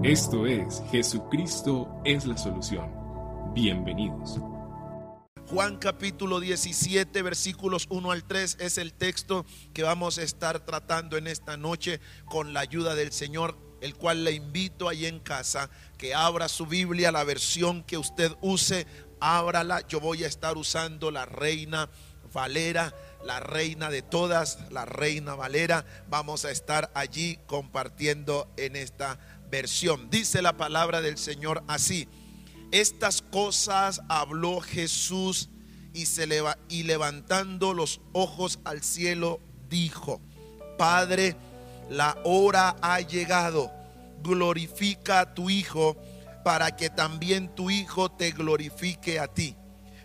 Esto es Jesucristo es la solución. Bienvenidos. Juan capítulo 17 versículos 1 al 3 es el texto que vamos a estar tratando en esta noche con la ayuda del Señor, el cual le invito ahí en casa que abra su Biblia, la versión que usted use, ábrala. Yo voy a estar usando la Reina Valera la reina de todas, la reina Valera. Vamos a estar allí compartiendo en esta versión. Dice la palabra del Señor así. Estas cosas habló Jesús y, se y levantando los ojos al cielo dijo, Padre, la hora ha llegado, glorifica a tu Hijo para que también tu Hijo te glorifique a ti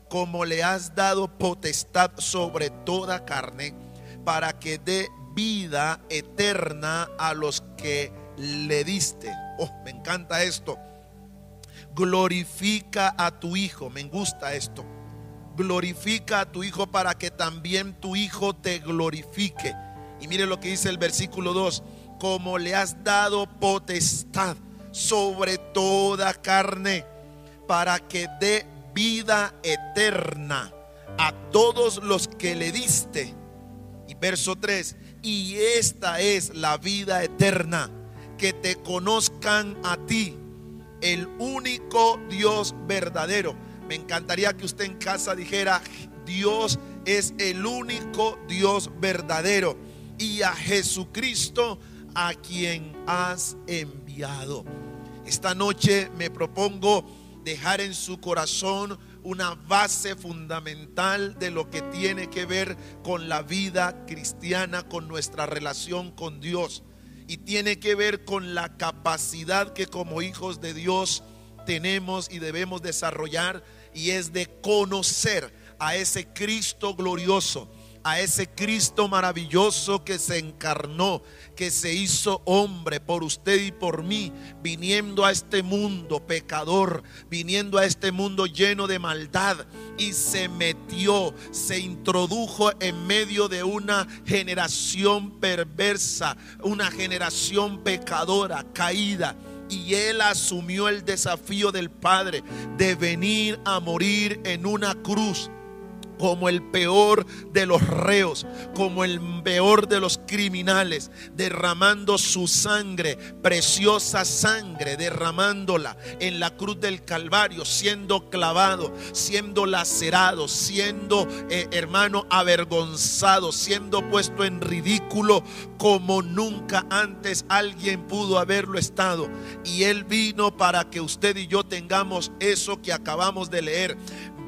como le has dado potestad sobre toda carne, para que dé vida eterna a los que le diste. Oh, me encanta esto. Glorifica a tu Hijo, me gusta esto. Glorifica a tu Hijo para que también tu Hijo te glorifique. Y mire lo que dice el versículo 2, como le has dado potestad sobre toda carne, para que dé vida eterna a todos los que le diste. Y verso 3, y esta es la vida eterna, que te conozcan a ti, el único Dios verdadero. Me encantaría que usted en casa dijera, Dios es el único Dios verdadero y a Jesucristo a quien has enviado. Esta noche me propongo dejar en su corazón una base fundamental de lo que tiene que ver con la vida cristiana, con nuestra relación con Dios. Y tiene que ver con la capacidad que como hijos de Dios tenemos y debemos desarrollar y es de conocer a ese Cristo glorioso a ese Cristo maravilloso que se encarnó, que se hizo hombre por usted y por mí, viniendo a este mundo pecador, viniendo a este mundo lleno de maldad y se metió, se introdujo en medio de una generación perversa, una generación pecadora, caída. Y él asumió el desafío del Padre de venir a morir en una cruz como el peor de los reos, como el peor de los criminales, derramando su sangre, preciosa sangre, derramándola en la cruz del Calvario, siendo clavado, siendo lacerado, siendo, eh, hermano, avergonzado, siendo puesto en ridículo como nunca antes alguien pudo haberlo estado. Y Él vino para que usted y yo tengamos eso que acabamos de leer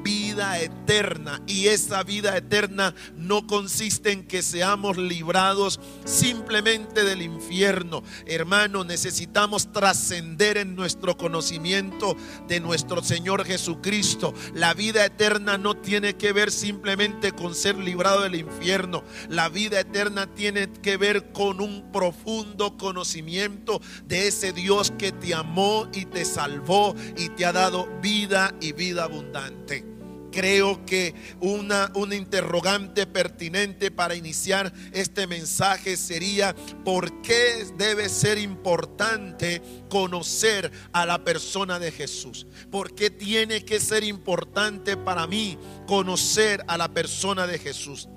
vida eterna. Y esa vida eterna no consiste en que seamos librados simplemente del infierno. Hermano, necesitamos trascender en nuestro conocimiento de nuestro Señor Jesucristo. La vida eterna no tiene que ver simplemente con ser librado del infierno. La vida eterna tiene que ver con un profundo conocimiento de ese Dios que te amó y te salvó y te ha dado vida y vida abundante. Creo que una, una interrogante pertinente para iniciar este mensaje sería, ¿por qué debe ser importante conocer a la persona de Jesús? ¿Por qué tiene que ser importante para mí conocer a la persona de Jesús?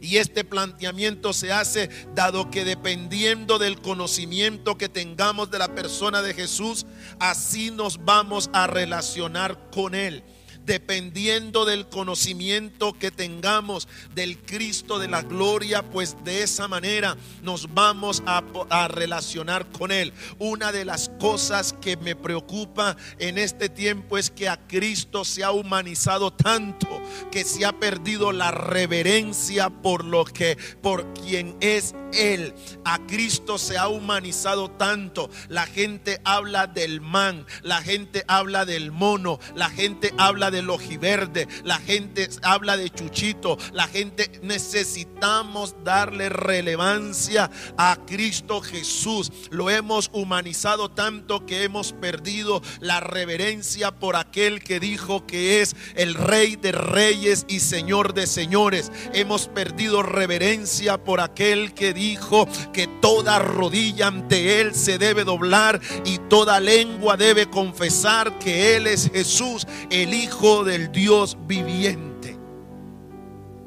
Y este planteamiento se hace dado que dependiendo del conocimiento que tengamos de la persona de Jesús, así nos vamos a relacionar con Él dependiendo del conocimiento que tengamos del Cristo de la gloria, pues de esa manera nos vamos a, relacionar con Él. Una de las cosas que me preocupa en este tiempo es que a Cristo se ha humanizado tanto que se ha perdido la reverencia por lo que, por quien es Él. A Cristo se ha humanizado tanto. La gente habla del man, la gente habla del mono, la gente habla de de ojiverde, la gente habla de chuchito, la gente necesitamos darle relevancia a Cristo Jesús. Lo hemos humanizado tanto que hemos perdido la reverencia por aquel que dijo que es el rey de reyes y señor de señores. Hemos perdido reverencia por aquel que dijo que toda rodilla ante Él se debe doblar y toda lengua debe confesar que Él es Jesús, el Hijo del Dios viviente.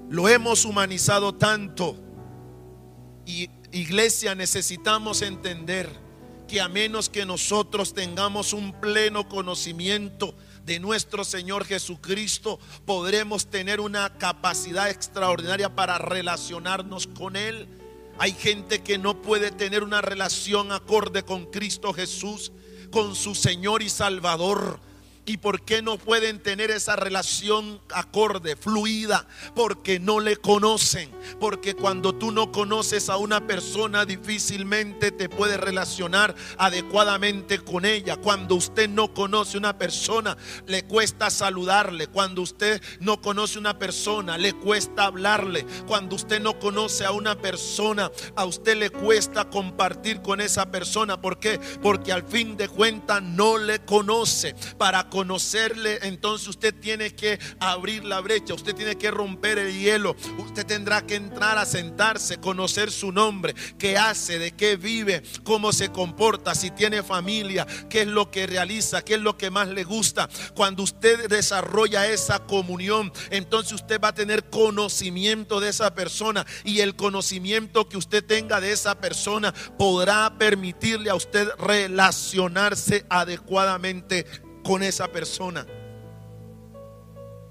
Lo hemos humanizado tanto y iglesia necesitamos entender que a menos que nosotros tengamos un pleno conocimiento de nuestro Señor Jesucristo, podremos tener una capacidad extraordinaria para relacionarnos con Él. Hay gente que no puede tener una relación acorde con Cristo Jesús, con su Señor y Salvador ¿Y por qué no pueden tener esa relación acorde, fluida? Porque no le conocen. Porque cuando tú no conoces a una persona, difícilmente te puedes relacionar adecuadamente con ella. Cuando usted no conoce a una persona, le cuesta saludarle. Cuando usted no conoce a una persona, le cuesta hablarle. Cuando usted no conoce a una persona, a usted le cuesta compartir con esa persona. ¿Por qué? Porque al fin de cuentas no le conoce. Para conocerle, entonces usted tiene que abrir la brecha, usted tiene que romper el hielo, usted tendrá que entrar a sentarse, conocer su nombre, qué hace, de qué vive, cómo se comporta, si tiene familia, qué es lo que realiza, qué es lo que más le gusta. Cuando usted desarrolla esa comunión, entonces usted va a tener conocimiento de esa persona y el conocimiento que usted tenga de esa persona podrá permitirle a usted relacionarse adecuadamente con esa persona.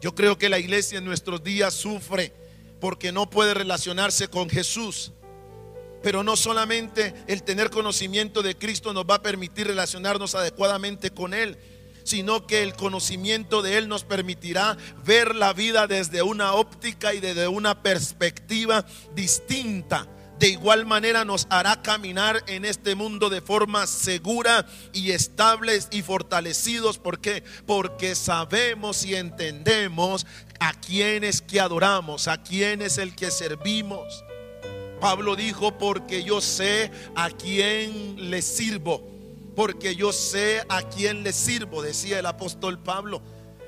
Yo creo que la iglesia en nuestros días sufre porque no puede relacionarse con Jesús. Pero no solamente el tener conocimiento de Cristo nos va a permitir relacionarnos adecuadamente con Él, sino que el conocimiento de Él nos permitirá ver la vida desde una óptica y desde una perspectiva distinta de igual manera nos hará caminar en este mundo de forma segura y estables y fortalecidos. ¿Por qué? Porque sabemos y entendemos a quién es que adoramos, a quién es el que servimos. Pablo dijo, porque yo sé a quién le sirvo, porque yo sé a quién le sirvo, decía el apóstol Pablo.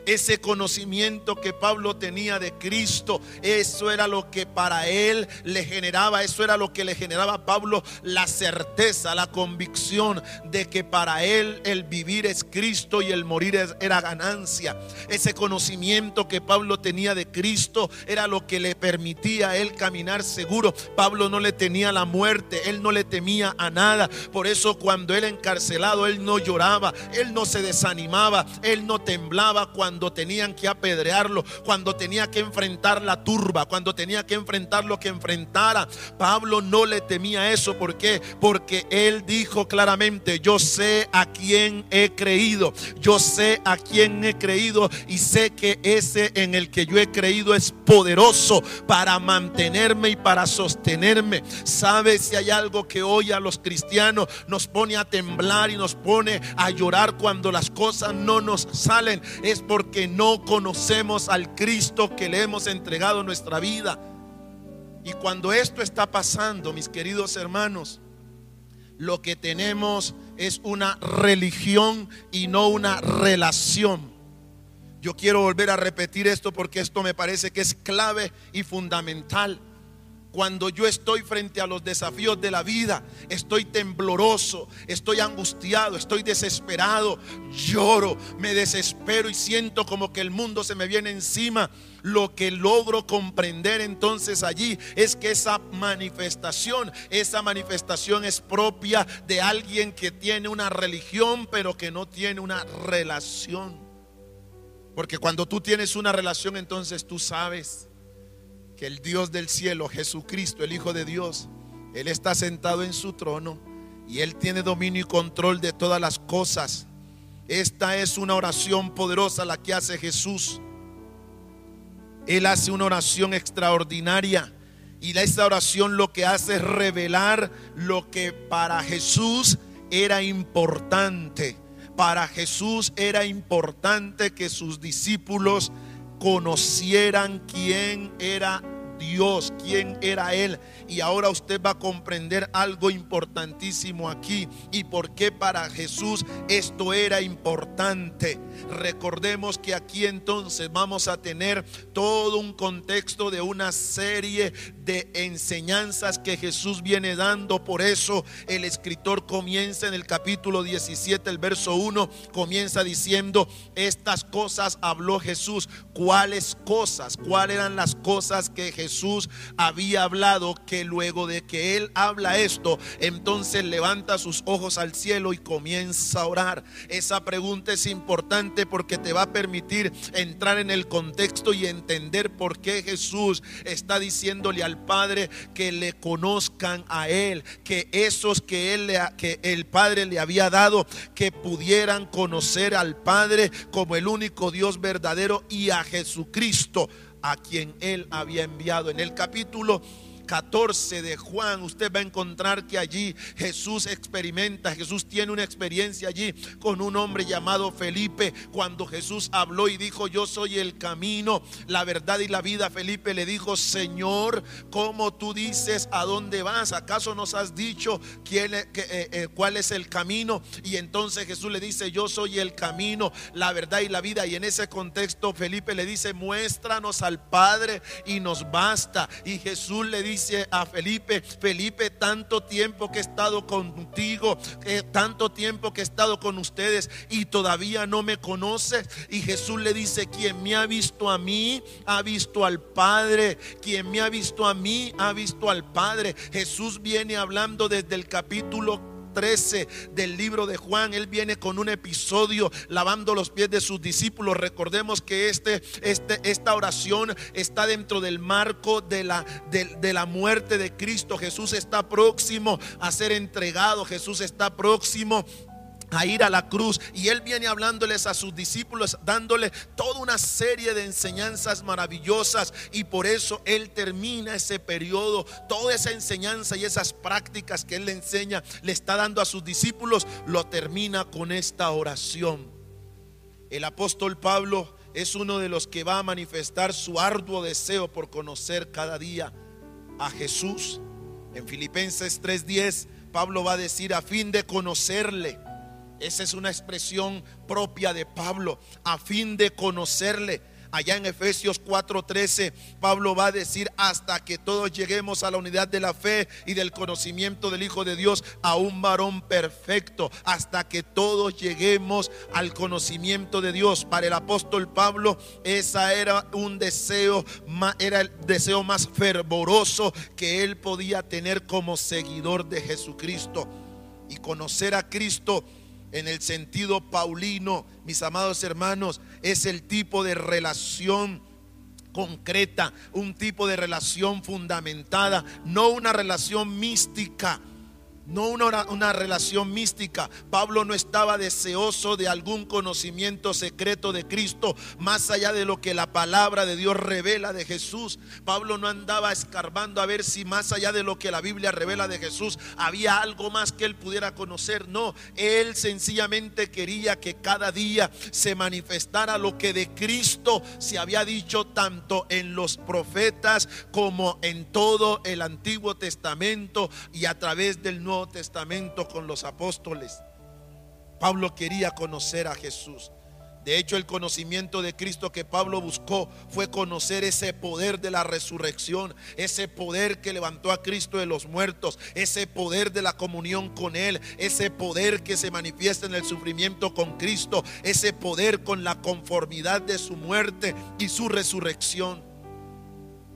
Ese conocimiento que Pablo tenía de Cristo, eso era lo que para él le generaba, eso era lo que le generaba a Pablo la certeza, la convicción de que para él el vivir es Cristo y el morir era ganancia. Ese conocimiento que Pablo tenía de Cristo era lo que le permitía a él caminar seguro. Pablo no le tenía la muerte, él no le temía a nada. Por eso cuando él encarcelado, él no lloraba, él no se desanimaba, él no temblaba cuando cuando tenían que apedrearlo, cuando tenía que enfrentar la turba, cuando tenía que enfrentar lo que enfrentara. Pablo no le temía eso. ¿Por qué? Porque él dijo claramente, yo sé a quién he creído, yo sé a quién he creído y sé que ese en el que yo he creído es poderoso para mantenerme y para sostenerme. ¿Sabe si hay algo que hoy a los cristianos nos pone a temblar y nos pone a llorar cuando las cosas no nos salen? Es por porque no conocemos al Cristo que le hemos entregado nuestra vida. Y cuando esto está pasando, mis queridos hermanos, lo que tenemos es una religión y no una relación. Yo quiero volver a repetir esto porque esto me parece que es clave y fundamental. Cuando yo estoy frente a los desafíos de la vida, estoy tembloroso, estoy angustiado, estoy desesperado, lloro, me desespero y siento como que el mundo se me viene encima. Lo que logro comprender entonces allí es que esa manifestación, esa manifestación es propia de alguien que tiene una religión pero que no tiene una relación. Porque cuando tú tienes una relación entonces tú sabes el Dios del cielo, Jesucristo, el Hijo de Dios, Él está sentado en su trono y Él tiene dominio y control de todas las cosas. Esta es una oración poderosa la que hace Jesús. Él hace una oración extraordinaria. Y esta oración lo que hace es revelar lo que para Jesús era importante. Para Jesús era importante que sus discípulos conocieran quién era Dios, quién era Él. Y ahora usted va a comprender algo importantísimo aquí y por qué para Jesús esto era importante. Recordemos que aquí entonces vamos a tener todo un contexto de una serie de enseñanzas que Jesús viene dando. Por eso el escritor comienza en el capítulo 17, el verso 1, comienza diciendo, estas cosas habló Jesús. ¿Cuáles cosas? ¿Cuáles eran las cosas que Jesús había hablado? Que luego de que él habla esto, entonces levanta sus ojos al cielo y comienza a orar. Esa pregunta es importante porque te va a permitir entrar en el contexto y entender por qué Jesús está diciéndole al Padre que le conozcan a Él, que esos que, él que el Padre le había dado, que pudieran conocer al Padre como el único Dios verdadero y a Jesucristo a quien Él había enviado. En el capítulo 14 de Juan, usted va a encontrar que allí Jesús experimenta, Jesús tiene una experiencia allí con un hombre llamado Felipe. Cuando Jesús habló y dijo, yo soy el camino, la verdad y la vida, Felipe le dijo, Señor, ¿cómo tú dices a dónde vas? ¿Acaso nos has dicho quién, eh, eh, cuál es el camino? Y entonces Jesús le dice, yo soy el camino, la verdad y la vida. Y en ese contexto Felipe le dice, muéstranos al Padre y nos basta. Y Jesús le dice, dice a Felipe, Felipe, tanto tiempo que he estado contigo, eh, tanto tiempo que he estado con ustedes y todavía no me conoces. Y Jesús le dice, quien me ha visto a mí, ha visto al Padre. Quien me ha visto a mí, ha visto al Padre. Jesús viene hablando desde el capítulo 13 del libro de Juan, él viene con un episodio lavando los pies de sus discípulos. Recordemos que este, este, esta oración está dentro del marco de la, de la muerte de Cristo. Jesús está próximo a ser entregado. Jesús está próximo a ir a la cruz y él viene hablándoles a sus discípulos, dándole toda una serie de enseñanzas maravillosas y por eso él termina ese periodo, toda esa enseñanza y esas prácticas que él le enseña, le está dando a sus discípulos, lo termina con esta oración. El apóstol Pablo es uno de los que va a manifestar su arduo deseo por conocer cada día a Jesús. En Filipenses 3:10, Pablo va a decir a fin de conocerle esa es una expresión propia de Pablo, a fin de conocerle. Allá en Efesios 4:13, Pablo va a decir, hasta que todos lleguemos a la unidad de la fe y del conocimiento del Hijo de Dios, a un varón perfecto, hasta que todos lleguemos al conocimiento de Dios. Para el apóstol Pablo, esa era un deseo, era el deseo más fervoroso que él podía tener como seguidor de Jesucristo. Y conocer a Cristo en el sentido paulino, mis amados hermanos, es el tipo de relación concreta, un tipo de relación fundamentada, no una relación mística no una, una, relación mística. Pablo no estaba deseoso de algún conocimiento secreto de Cristo, más allá de lo que la palabra de Dios revela de Jesús. Pablo no andaba escarbando a ver si más allá de lo que la Biblia revela de Jesús había algo más que él pudiera conocer. No, él sencillamente quería que cada día se manifestara lo que de Cristo se había dicho tanto en los profetas como en todo el Antiguo Testamento y a través del Nuevo Testamento con los apóstoles. Pablo quería conocer a Jesús. De hecho, el conocimiento de Cristo que Pablo buscó fue conocer ese poder de la resurrección, ese poder que levantó a Cristo de los muertos, ese poder de la comunión con Él, ese poder que se manifiesta en el sufrimiento con Cristo, ese poder con la conformidad de su muerte y su resurrección.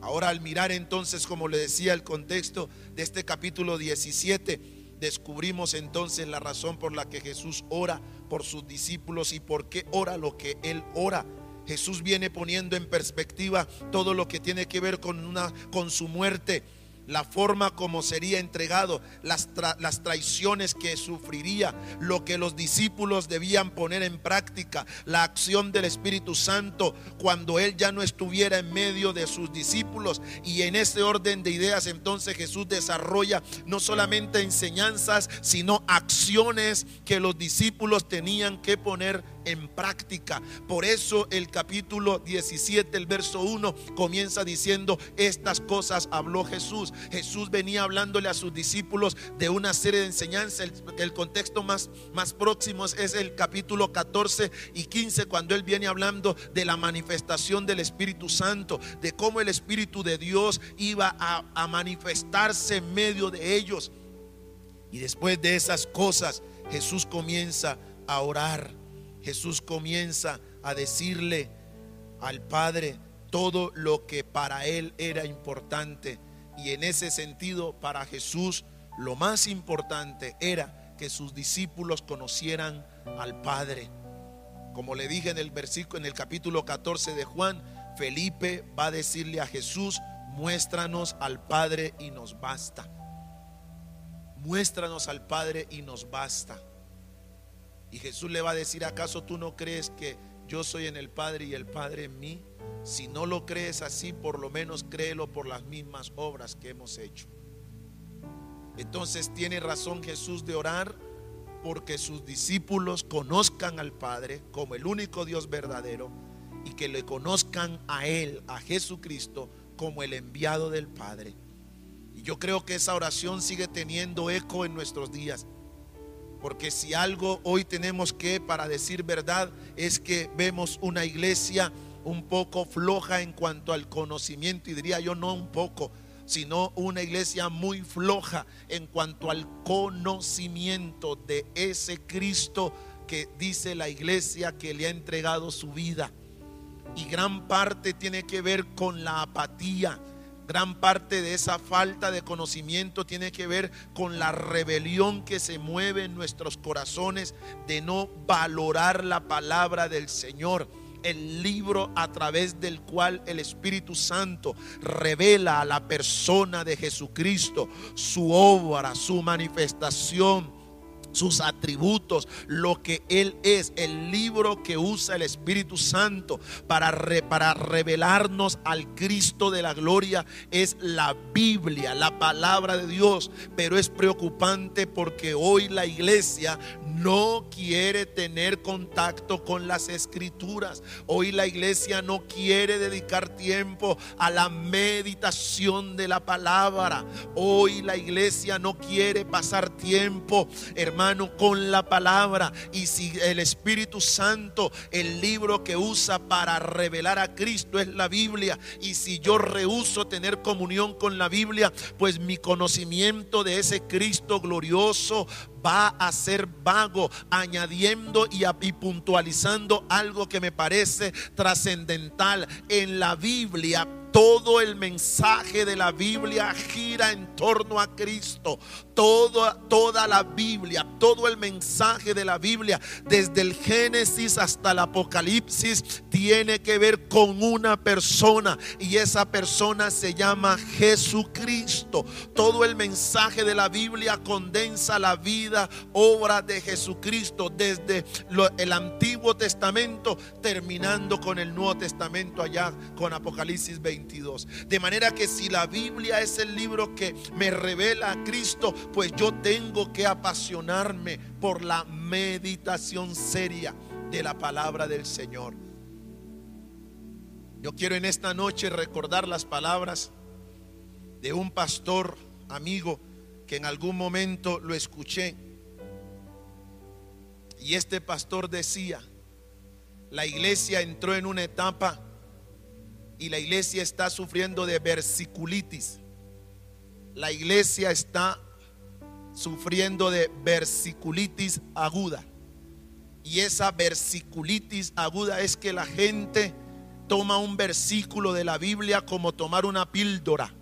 Ahora al mirar entonces, como le decía el contexto de este capítulo 17, descubrimos entonces la razón por la que Jesús ora por sus discípulos y por qué ora lo que Él ora. Jesús viene poniendo en perspectiva todo lo que tiene que ver con, una, con su muerte la forma como sería entregado, las, las, traiciones que sufriría, lo que los discípulos debían poner en práctica, la acción del Espíritu Santo cuando Él ya no estuviera en medio de sus discípulos. Y en ese orden de ideas entonces Jesús desarrolla no solamente enseñanzas, sino acciones que los discípulos tenían que poner en práctica. Por eso el capítulo 17, el verso 1, comienza diciendo, estas cosas habló Jesús. Jesús venía hablándole a sus discípulos de una serie de enseñanzas. El, contexto más, más próximo es el capítulo 14 y 15, cuando él viene hablando de la manifestación del Espíritu Santo, de cómo el Espíritu de Dios iba a manifestarse en medio de ellos. Y después de esas cosas, Jesús comienza a orar. Jesús comienza a decirle al Padre todo lo que para él era importante. Y en ese sentido, para Jesús, lo más importante era que sus discípulos conocieran al Padre. Como le dije en el versículo en el capítulo 14 de Juan, Felipe va a decirle a Jesús, muéstranos al Padre y nos basta. Muéstranos al Padre y nos basta. Y Jesús le va a decir, ¿acaso tú no crees que yo soy en el Padre y el Padre en mí? Si no lo crees así, por lo menos créelo por las mismas obras que hemos hecho. Entonces tiene razón Jesús de orar porque sus discípulos conozcan al Padre como el único Dios verdadero y que le conozcan a Él, a Jesucristo, como el enviado del Padre. Y yo creo que esa oración sigue teniendo eco en nuestros días. Porque si algo hoy tenemos que, para decir verdad, es que vemos una iglesia un poco floja en cuanto al conocimiento, y diría yo no un poco, sino una iglesia muy floja en cuanto al conocimiento de ese Cristo que dice la iglesia que le ha entregado su vida. Y gran parte tiene que ver con la apatía Gran parte de esa falta de conocimiento tiene que ver con la rebelión que se mueve en nuestros corazones de no valorar la palabra del Señor el libro a través del cual el Espíritu Santo revela a la persona de Jesucristo su obra, su manifestación, sus atributos, lo que Él es, el libro que usa el Espíritu Santo para, para revelarnos al Cristo de la gloria es la Biblia, la palabra de Dios. Pero es preocupante porque hoy la iglesia no quiere tener contacto con las escrituras. Hoy la iglesia no quiere dedicar tiempo a la meditación de la palabra. Hoy la iglesia no quiere pasar tiempo, hermano con la palabra. Y si el Espíritu Santo, el libro que usa para revelar a Cristo es la Biblia, y si yo rehuso tener comunión con la Biblia, pues mi conocimiento de ese Cristo glorioso va a ser vago, añadiendo y, puntualizando algo que me parece trascendental. En la Biblia todo el mensaje de la Biblia gira en torno a Cristo. Toda, la Biblia, todo el mensaje de la Biblia, desde el Génesis hasta el Apocalipsis, tiene que ver con una persona y esa persona se llama Jesucristo. Todo el mensaje de la Biblia condensa la vida, obra de Jesucristo desde el Antiguo Testamento terminando con el Nuevo Testamento allá con Apocalipsis 22. De manera que si la Biblia es el libro que me revela a Cristo, pues yo tengo que apasionarme por la meditación seria de la palabra del Señor. Yo quiero en esta noche recordar las palabras de un pastor amigo que en algún momento lo escuché. Y este pastor decía, la iglesia entró en una etapa y la iglesia está sufriendo de versiculitis. La iglesia está sufriendo de versiculitis aguda. Y esa versiculitis aguda es que la gente toma un versículo de la Biblia como tomar una píldora.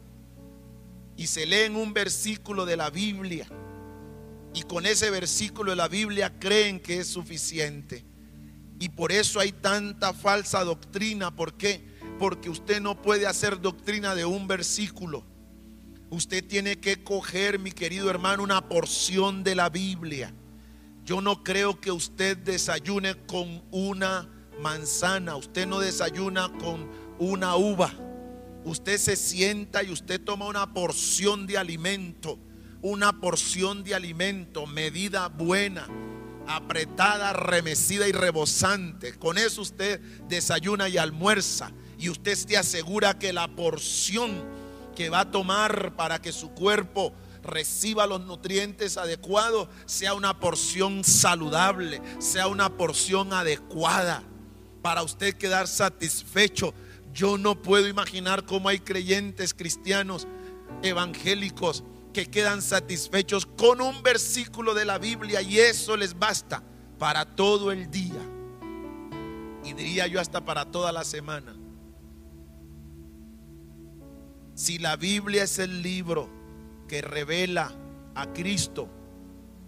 Y se leen un versículo de la Biblia. Y con ese versículo de la Biblia creen que es suficiente. Y por eso hay tanta falsa doctrina. ¿Por qué? Porque usted no puede hacer doctrina de un versículo. Usted tiene que coger, mi querido hermano, una porción de la Biblia. Yo no creo que usted desayune con una manzana, usted no desayuna con una uva. Usted se sienta y usted toma una porción de alimento, una porción de alimento, medida buena, apretada, remecida y rebosante. Con eso usted desayuna y almuerza y usted se asegura que la porción que va a tomar para que su cuerpo reciba los nutrientes adecuados sea una porción saludable, sea una porción adecuada para usted quedar satisfecho. Yo no puedo imaginar cómo hay creyentes cristianos evangélicos que quedan satisfechos con un versículo de la Biblia y eso les basta para todo el día. Y diría yo hasta para toda la semana. Si la Biblia es el libro que revela a Cristo,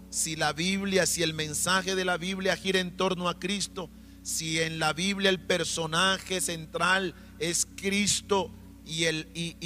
si la Biblia, si el mensaje de la Biblia gira en torno a Cristo, si en la Biblia el personaje central es Cristo y el, y,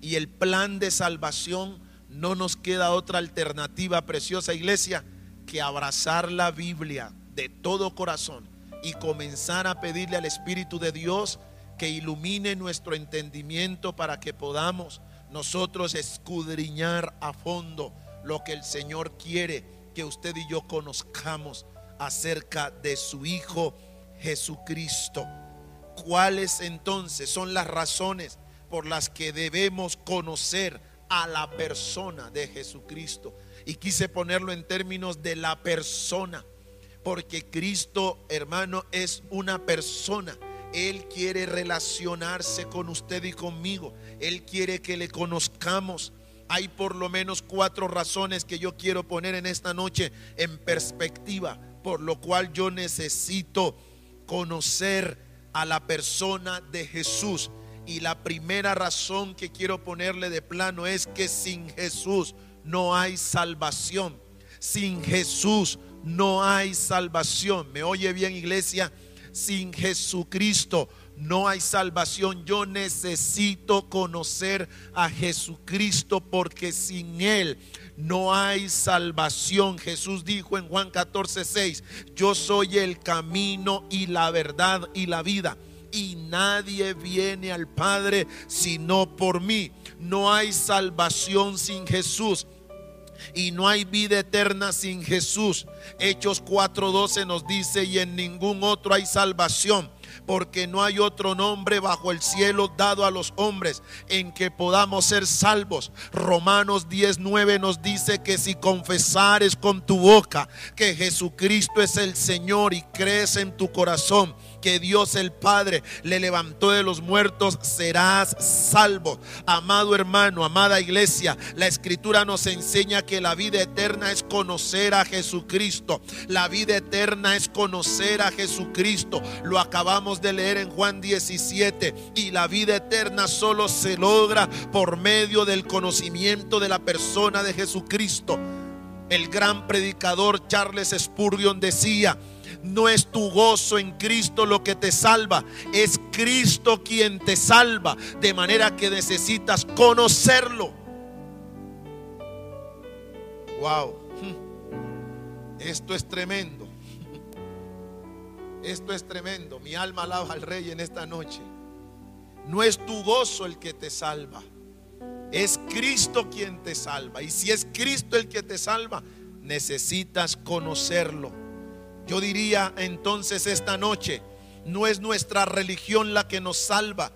y el plan de salvación, no nos queda otra alternativa, preciosa iglesia, que abrazar la Biblia de todo corazón y comenzar a pedirle al Espíritu de Dios que ilumine nuestro entendimiento para que podamos nosotros escudriñar a fondo lo que el Señor quiere que usted y yo conozcamos acerca de su Hijo Jesucristo. ¿Cuáles entonces son las razones por las que debemos conocer a la persona de Jesucristo? Y quise ponerlo en términos de la persona, porque Cristo, hermano, es una persona él quiere relacionarse con usted y conmigo. Él quiere que le conozcamos. Hay por lo menos cuatro razones que yo quiero poner en esta noche en perspectiva, por lo cual yo necesito conocer a la persona de Jesús. Y la primera razón que quiero ponerle de plano es que sin Jesús no hay salvación. Sin Jesús no hay salvación. ¿Me oye bien iglesia? Sin Jesucristo no hay salvación. Yo necesito conocer a Jesucristo porque sin Él no hay salvación. Jesús dijo en Juan 14, 6, yo soy el camino y la verdad y la vida. Y nadie viene al Padre sino por mí. No hay salvación sin Jesús y no hay vida eterna sin Jesús. Hechos 4:12 nos dice, y en ningún otro hay salvación, porque no hay otro nombre bajo el cielo dado a los hombres en que podamos ser salvos. Romanos 19 nos dice que si confesares con tu boca que Jesucristo es el Señor y crees en tu corazón, que Dios el Padre le levantó de los muertos, serás salvo. Amado hermano, amada iglesia, la escritura nos enseña que la vida eterna es conocer a Jesucristo. La vida eterna es conocer a Jesucristo. Lo acabamos de leer en Juan 17. Y la vida eterna solo se logra por medio del conocimiento de la persona de Jesucristo. El gran predicador Charles Spurgeon decía, no es tu gozo en Cristo lo que te salva, es Cristo quien te salva, de manera que necesitas conocerlo. Wow, esto es tremendo. Esto es tremendo. Mi alma alaba al Rey en esta noche. No es tu gozo el que te salva, es Cristo quien te salva. Y si es Cristo el que te salva, necesitas conocerlo. Yo diría entonces esta noche, no es nuestra religión la que nos salva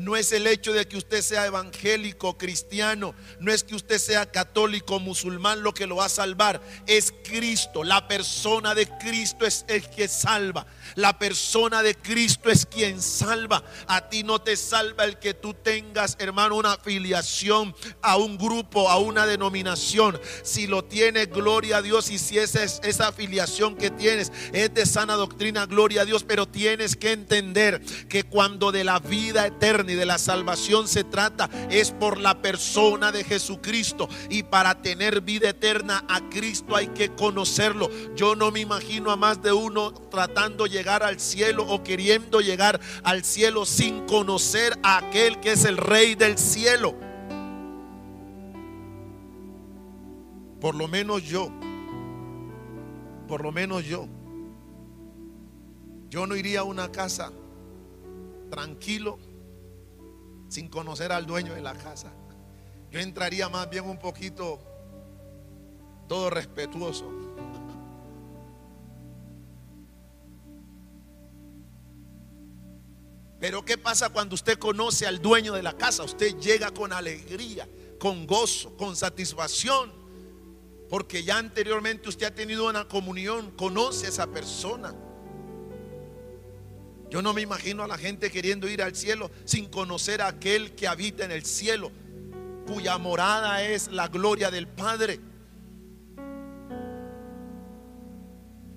no es el hecho de que usted sea evangélico, cristiano, no es que usted sea católico, musulmán lo que lo va a salvar, es Cristo, la persona de Cristo es el que salva, la persona de Cristo es quien salva. A ti no te salva el que tú tengas, hermano, una afiliación a un grupo, a una denominación. Si lo tienes, gloria a Dios, y si esa, es, esa afiliación que tienes es de sana doctrina, gloria a Dios, pero tienes que entender que cuando de la vida eterna, y de la salvación se trata es por la persona de Jesucristo. Y para tener vida eterna a Cristo hay que conocerlo. Yo no me imagino a más de uno tratando llegar al cielo o queriendo llegar al cielo sin conocer a aquel que es el rey del cielo. Por lo menos yo. Por lo menos yo. Yo no iría a una casa tranquilo sin conocer al dueño de la casa. Yo entraría más bien un poquito todo respetuoso. Pero ¿qué pasa cuando usted conoce al dueño de la casa? Usted llega con alegría, con gozo, con satisfacción, porque ya anteriormente usted ha tenido una comunión, conoce a esa persona. Yo no me imagino a la gente queriendo ir al cielo sin conocer a aquel que habita en el cielo, cuya morada es la gloria del Padre.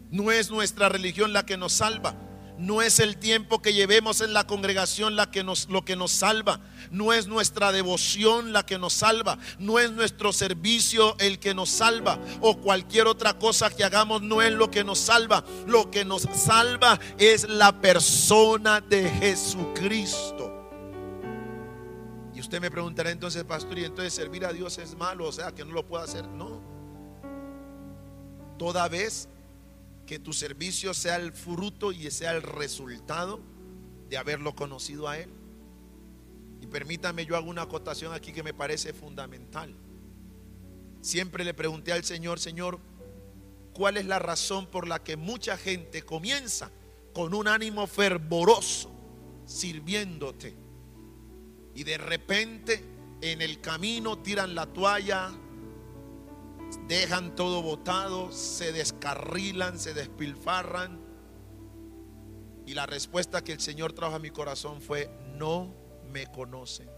No es nuestra religión la que nos salva. No es el tiempo que llevemos en la congregación la que nos, lo que nos salva. No es nuestra devoción la que nos salva. No es nuestro servicio el que nos salva. O cualquier otra cosa que hagamos no es lo que nos salva. Lo que nos salva es la persona de Jesucristo. Y usted me preguntará entonces, pastor, ¿y entonces servir a Dios es malo? O sea, que no lo puedo hacer. No. Toda vez que tu servicio sea el fruto y sea el resultado de haberlo conocido a Él. Y permítame, yo hago una acotación aquí que me parece fundamental. Siempre le pregunté al Señor, Señor, ¿cuál es la razón por la que mucha gente comienza con un ánimo fervoroso sirviéndote? Y de repente en el camino tiran la toalla, dejan todo botado, se descarrilan, se despilfarran. Y la respuesta que el Señor trajo a mi corazón fue, no me conocen.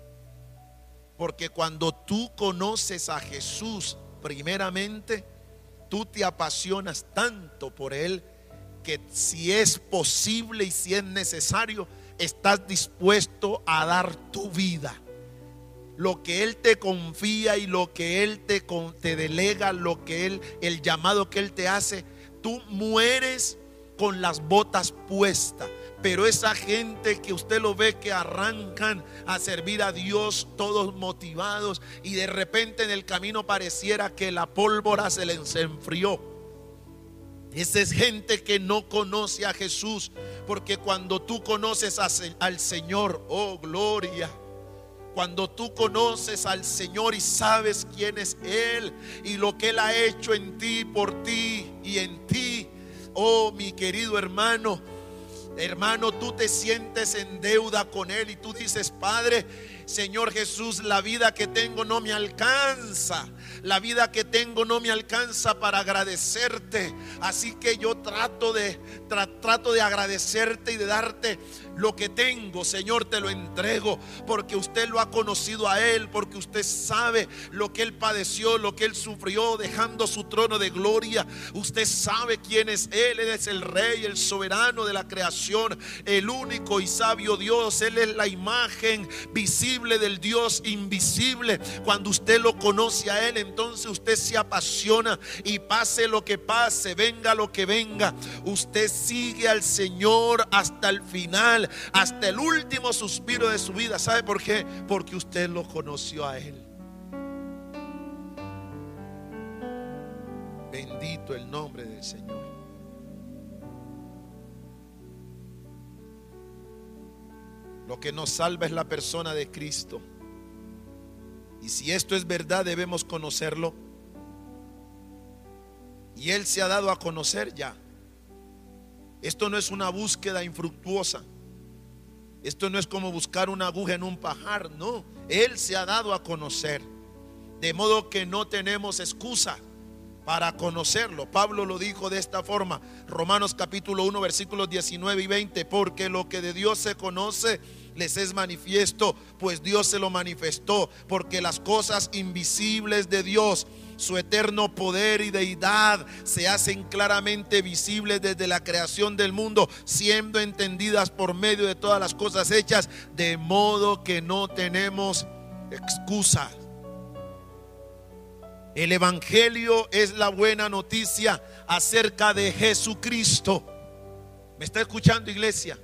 Porque cuando tú conoces a Jesús primeramente, tú te apasionas tanto por Él que si es posible y si es necesario, estás dispuesto a dar tu vida lo que Él te confía y lo que Él te, delega, lo que Él, el llamado que Él te hace, tú mueres con las botas puestas. Pero esa gente que usted lo ve que arrancan a servir a Dios todos motivados y de repente en el camino pareciera que la pólvora se les enfrió. Esa es gente que no conoce a Jesús, porque cuando tú conoces al Señor, oh gloria, cuando tú conoces al Señor y sabes quién es Él y lo que Él ha hecho en ti, por ti y en ti, oh mi querido hermano, hermano, tú te sientes en deuda con Él y tú dices, Padre, Señor Jesús, la vida que tengo no me alcanza. La vida que tengo no me alcanza para agradecerte. Así que yo trato de trato de agradecerte y de darte lo que tengo, Señor, te lo entrego porque usted lo ha conocido a él, porque usted sabe lo que él padeció, lo que él sufrió dejando su trono de gloria. Usted sabe quién es él, él es el rey, el soberano de la creación, el único y sabio Dios, él es la imagen visible del Dios invisible. Cuando usted lo conoce a Él, entonces usted se apasiona y pase lo que pase, venga lo que venga. Usted sigue al Señor hasta el final, hasta el último suspiro de su vida. ¿Sabe por qué? Porque usted lo conoció a Él. Bendito el nombre del Señor. Lo que nos salva es la persona de Cristo. Y si esto es verdad, debemos conocerlo. Y Él se ha dado a conocer ya. Esto no es una búsqueda infructuosa. Esto no es como buscar una aguja en un pajar. No, Él se ha dado a conocer. De modo que no tenemos excusa para conocerlo. Pablo lo dijo de esta forma, Romanos capítulo 1 versículos 19 y 20, porque lo que de Dios se conoce les es manifiesto, pues Dios se lo manifestó, porque las cosas invisibles de Dios, su eterno poder y deidad se hacen claramente visibles desde la creación del mundo, siendo entendidas por medio de todas las cosas hechas, de modo que no tenemos excusa el Evangelio es la buena noticia acerca de Jesucristo. ¿Me está escuchando iglesia?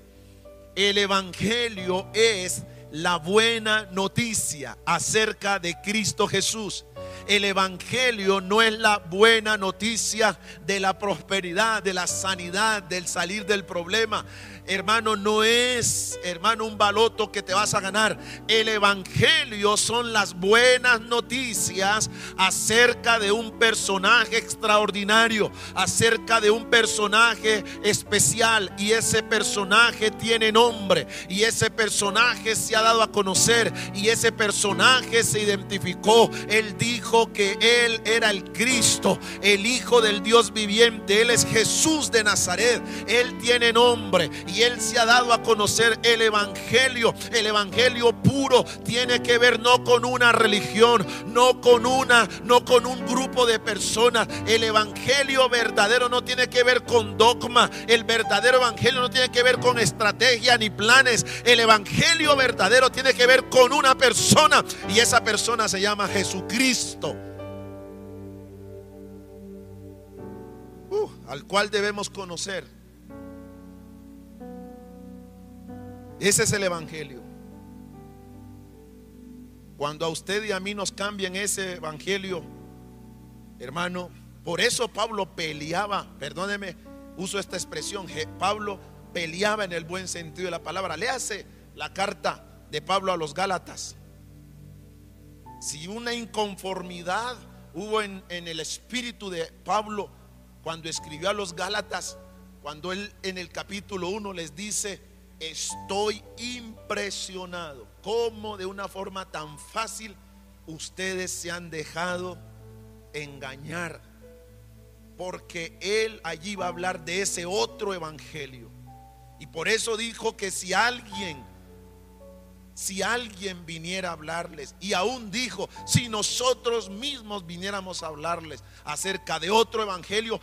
El Evangelio es la buena noticia acerca de Cristo Jesús. El Evangelio no es la buena noticia de la prosperidad, de la sanidad, del salir del problema hermano, no es, hermano, un baloto que te vas a ganar. El Evangelio son las buenas noticias acerca de un personaje extraordinario, acerca de un personaje especial. Y ese personaje tiene nombre. Y ese personaje se ha dado a conocer. Y ese personaje se identificó. Él dijo que Él era el Cristo, el Hijo del Dios viviente. Él es Jesús de Nazaret. Él tiene nombre y Él se ha dado a conocer el Evangelio. El Evangelio puro tiene que ver no con una religión, no con una, no con un grupo de personas. El Evangelio verdadero no tiene que ver con dogma. El verdadero Evangelio no tiene que ver con estrategia ni planes. El Evangelio verdadero tiene que ver con una persona y esa persona se llama Jesucristo. Uh, al cual debemos conocer. Ese es el Evangelio. Cuando a usted y a mí nos cambian ese Evangelio, hermano, por eso Pablo peleaba, perdóneme, uso esta expresión, Pablo peleaba en el buen sentido de la palabra. Léase la carta de Pablo a los Gálatas. Si una inconformidad hubo en, en, el espíritu de Pablo cuando escribió a los Gálatas, cuando él en el capítulo 1 les dice, estoy impresionado cómo de una forma tan fácil ustedes se han dejado engañar. Porque Él allí va a hablar de ese otro evangelio. Y por eso dijo que si alguien, si alguien viniera a hablarles, y aún dijo, si nosotros mismos viniéramos a hablarles acerca de otro evangelio,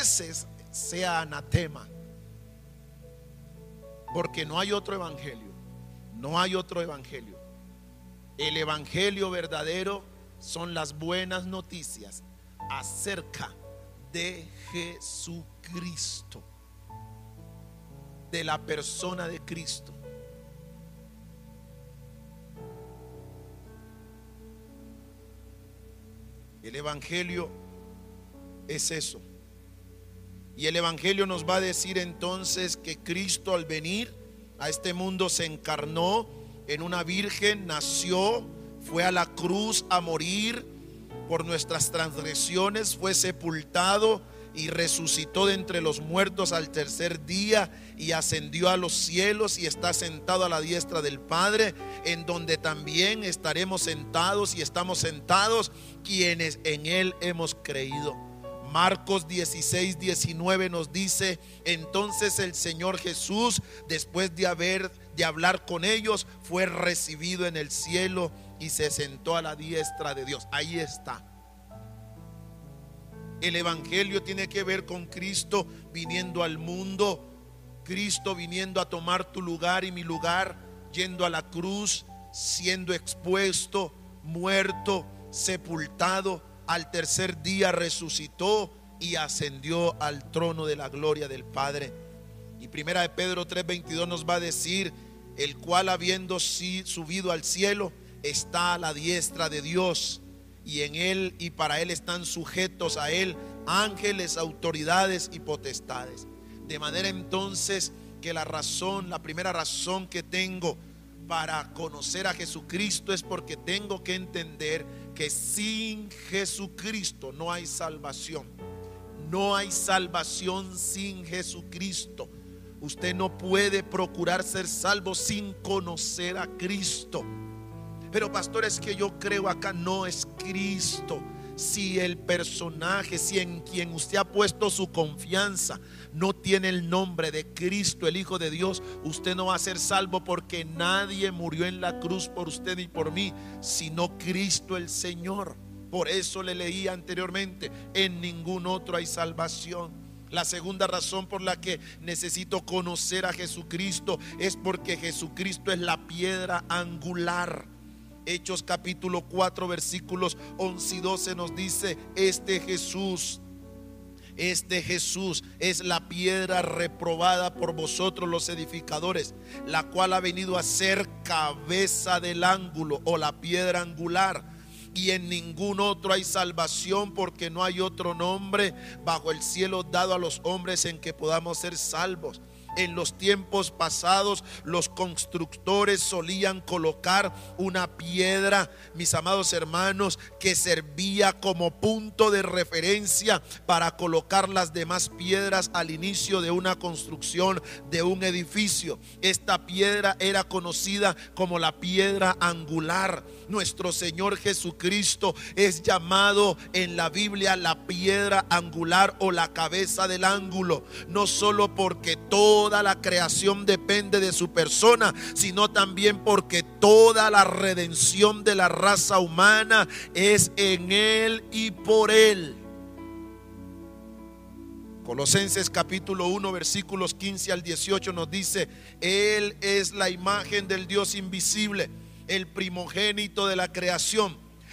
ese sea anatema. Porque no hay otro evangelio. No hay otro evangelio. El evangelio verdadero son las buenas noticias acerca de Jesucristo. De la persona de Cristo. El Evangelio es eso. Y el Evangelio nos va a decir entonces que Cristo al venir a este mundo se encarnó en una virgen, nació, fue a la cruz a morir por nuestras transgresiones, fue sepultado y resucitó de entre los muertos al tercer día y ascendió a los cielos y está sentado a la diestra del Padre, en donde también estaremos sentados y estamos sentados quienes en Él hemos creído. Marcos 16, 19 nos dice, entonces el Señor Jesús, después de haber de hablar con ellos, fue recibido en el cielo y se sentó a la diestra de Dios. Ahí está. El Evangelio tiene que ver con Cristo viniendo al mundo, Cristo viniendo a tomar tu lugar y mi lugar, yendo a la cruz, siendo expuesto, muerto, sepultado al tercer día resucitó y ascendió al trono de la gloria del Padre. Y primera de Pedro 3:22 nos va a decir, el cual habiendo subido al cielo, está a la diestra de Dios y en él y para él están sujetos a él ángeles, autoridades y potestades. De manera entonces que la razón, la primera razón que tengo para conocer a Jesucristo es porque tengo que entender que sin Jesucristo no hay salvación. No hay salvación sin Jesucristo. Usted no puede procurar ser salvo sin conocer a Cristo. Pero pastor, es que yo creo acá no es Cristo si el personaje, si en quien usted ha puesto su confianza no tiene el nombre de Cristo, el Hijo de Dios, usted no va a ser salvo porque nadie murió en la cruz por usted y por mí, sino Cristo el Señor. Por eso le leí anteriormente, en ningún otro hay salvación. La segunda razón por la que necesito conocer a Jesucristo es porque Jesucristo es la piedra angular Hechos capítulo 4 versículos 11 y 12 nos dice, este Jesús Este Jesús es la piedra reprobada por vosotros los edificadores, la cual ha venido a ser cabeza del ángulo o la piedra angular y en ningún otro hay salvación porque no hay otro nombre bajo el cielo dado a los hombres en que podamos ser salvos. En los tiempos pasados los constructores solían colocar una piedra, mis amados hermanos, que servía como punto de referencia para colocar las demás piedras al inicio de una construcción de un edificio. Esta piedra era conocida como la piedra angular. Nuestro Señor Jesucristo es llamado en la Biblia la piedra angular o la cabeza del ángulo, no solo porque todo toda la creación depende de su persona, sino también porque toda la redención de la raza humana es en Él y por Él. Colosenses capítulo 1 versículos 15 al 18 nos dice, Él es la imagen del Dios invisible, el primogénito de la creación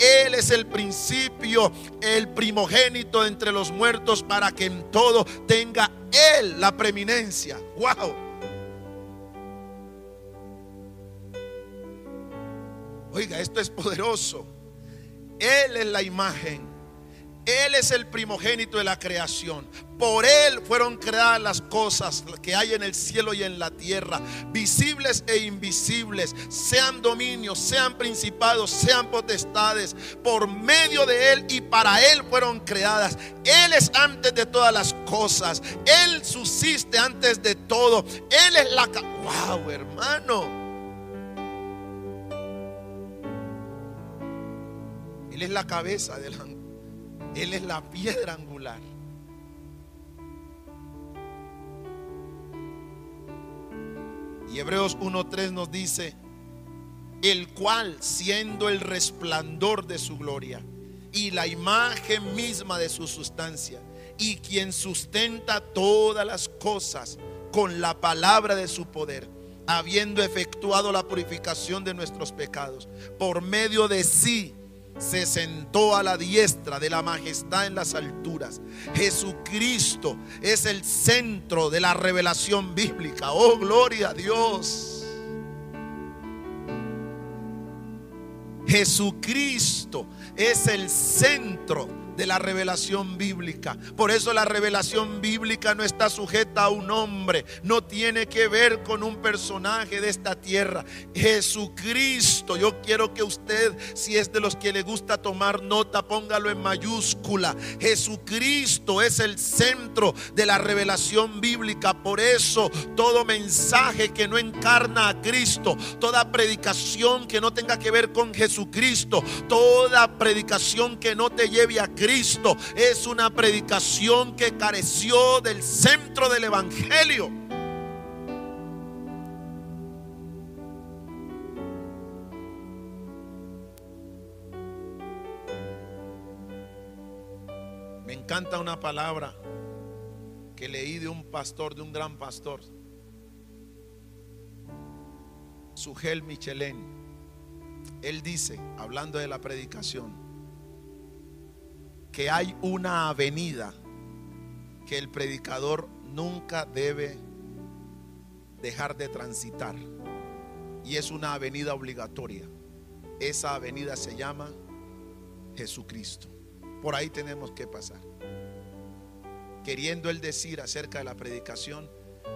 Él es el principio, el primogénito entre los muertos para que en todo tenga Él la preeminencia. Wow. Oiga, esto es poderoso. Él es la imagen él es el primogénito de la creación. Por Él fueron creadas las cosas que hay en el cielo y en la tierra, visibles e invisibles, sean dominios, sean principados, sean potestades. Por medio de Él y para Él fueron creadas. Él es antes de todas las cosas. Él subsiste antes de todo. Él es la... ¡Wow, hermano! Él es la cabeza del él es la piedra angular. Y Hebreos 1.3 nos dice, el cual siendo el resplandor de su gloria y la imagen misma de su sustancia, y quien sustenta todas las cosas con la palabra de su poder, habiendo efectuado la purificación de nuestros pecados, por medio de sí se sentó a la diestra de la majestad en las alturas. Jesucristo es el centro de la revelación bíblica. Oh, gloria a Dios. Jesucristo es el centro de la revelación bíblica. Por eso la revelación bíblica no está sujeta a un hombre, no tiene que ver con un personaje de esta tierra. Jesucristo, yo quiero que usted, si es de los que le gusta tomar nota, póngalo en mayúscula. Jesucristo es el centro de la revelación bíblica. Por eso todo mensaje que no encarna a Cristo, toda predicación que no tenga que ver con Jesucristo, toda predicación que no te lleve a Cristo, Es una predicación que careció del centro del Evangelio. Me encanta una palabra que leí de un pastor, de un gran pastor, Sugel Michelén. Él dice, hablando de la predicación, que hay una avenida que el predicador nunca debe dejar de transitar. Y es una avenida obligatoria. Esa avenida se llama Jesucristo. Por ahí tenemos que pasar. Queriendo él decir acerca de la predicación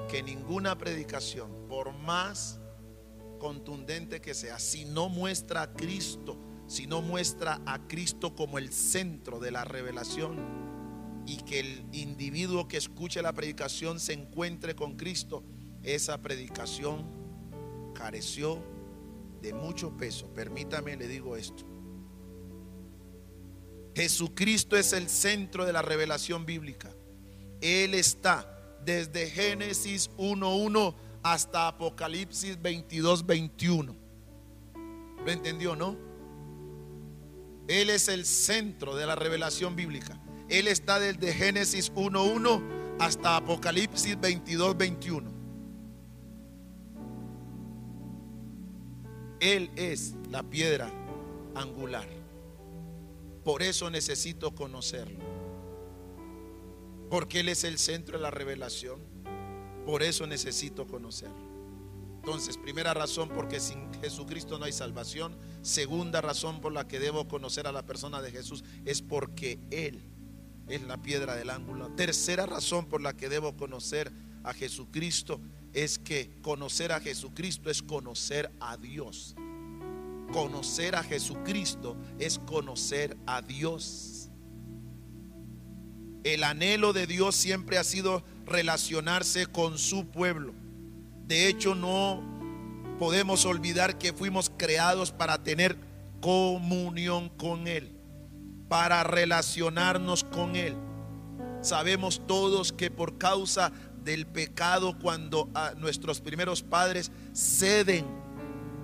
que ninguna predicación, por más contundente que sea, si no muestra a Cristo sino muestra a Cristo como el centro de la revelación y que el individuo que escuche la predicación se encuentre con Cristo, esa predicación careció de mucho peso. Permítame, le digo esto. Jesucristo es el centro de la revelación bíblica. Él está desde Génesis 1.1 hasta Apocalipsis 22.21. ¿Lo entendió, no? Él es el centro de la revelación bíblica. Él está desde Génesis 1.1 hasta Apocalipsis 22.21. Él es la piedra angular. Por eso necesito conocerlo. Porque Él es el centro de la revelación. Por eso necesito conocerlo. Entonces, primera razón porque sin Jesucristo no hay salvación. Segunda razón por la que debo conocer a la persona de Jesús es porque Él es la piedra del ángulo. Tercera razón por la que debo conocer a Jesucristo es que conocer a Jesucristo es conocer a Dios. Conocer a Jesucristo es conocer a Dios. El anhelo de Dios siempre ha sido relacionarse con su pueblo. De hecho, no podemos olvidar que fuimos creados para tener comunión con Él, para relacionarnos con Él. Sabemos todos que por causa del pecado, cuando nuestros primeros padres ceden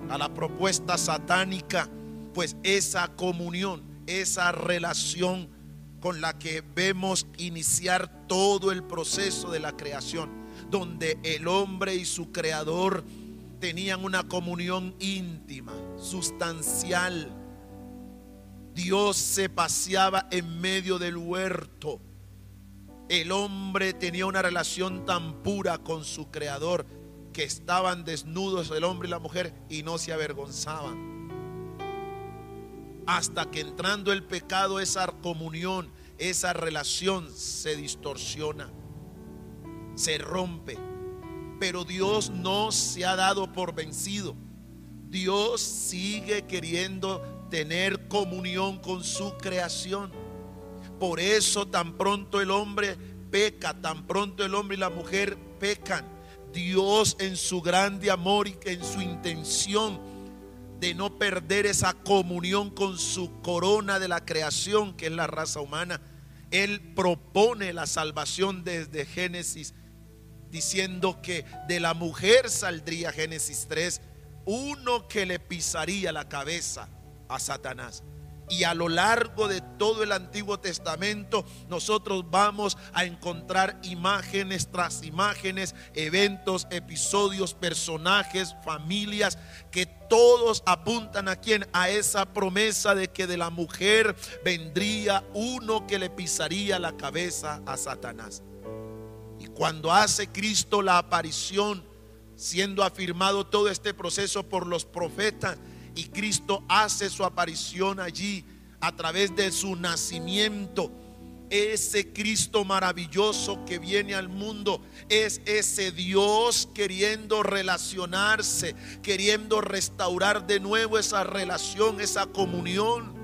a la propuesta satánica, pues esa comunión, esa relación con la que vemos iniciar todo el proceso de la creación, donde el hombre y su creador tenían una comunión íntima, sustancial. Dios se paseaba en medio del huerto. El hombre tenía una relación tan pura con su creador que estaban desnudos el hombre y la mujer y no se avergonzaban. Hasta que entrando el pecado, esa comunión, esa relación se distorsiona, se rompe. Pero Dios no se ha dado por vencido. Dios sigue queriendo tener comunión con su creación. Por eso tan pronto el hombre peca, tan pronto el hombre y la mujer pecan Dios en su grande amor y en su intención de no perder esa comunión con su corona de la creación, que es la raza humana, Él propone la salvación desde Génesis, diciendo que de la mujer saldría Génesis 3, uno que le pisaría la cabeza a Satanás. Y a lo largo de todo el Antiguo Testamento nosotros vamos a encontrar imágenes tras imágenes, eventos, episodios, personajes, familias, que todos apuntan a quien? A esa promesa de que de la mujer vendría uno que le pisaría la cabeza a Satanás. Cuando hace Cristo la aparición, siendo afirmado todo este proceso por los profetas, y Cristo hace su aparición allí a través de su nacimiento. Ese Cristo maravilloso que viene al mundo es ese Dios queriendo relacionarse, queriendo restaurar de nuevo esa relación, esa comunión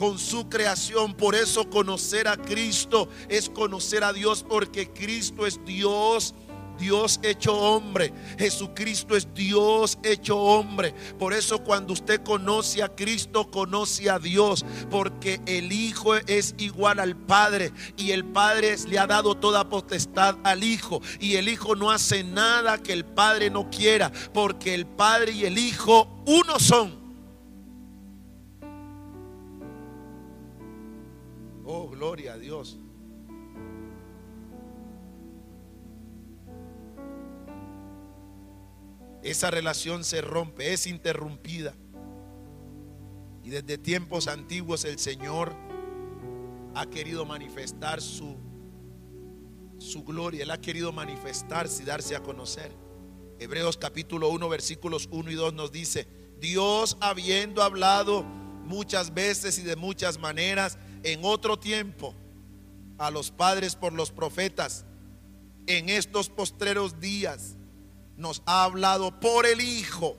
con su creación. Por eso conocer a Cristo es conocer a Dios porque Cristo es Dios Dios hecho hombre. Jesucristo es Dios hecho hombre. Por eso cuando usted conoce a Cristo, conoce a Dios. Porque el Hijo es igual al Padre. Y el Padre le ha dado toda potestad al Hijo. Y el Hijo no hace nada que el Padre no quiera. Porque el Padre y el Hijo uno son. Gloria a Dios. esa relación se rompe, es interrumpida. Y desde tiempos antiguos el Señor ha querido manifestar su, su gloria, Él ha querido manifestarse y darse a conocer. Hebreos capítulo 1 versículos 1 y 2 nos dice, Dios habiendo hablado muchas veces y de muchas maneras en otro tiempo a los padres por los profetas, en estos postreros días nos ha hablado por el Hijo,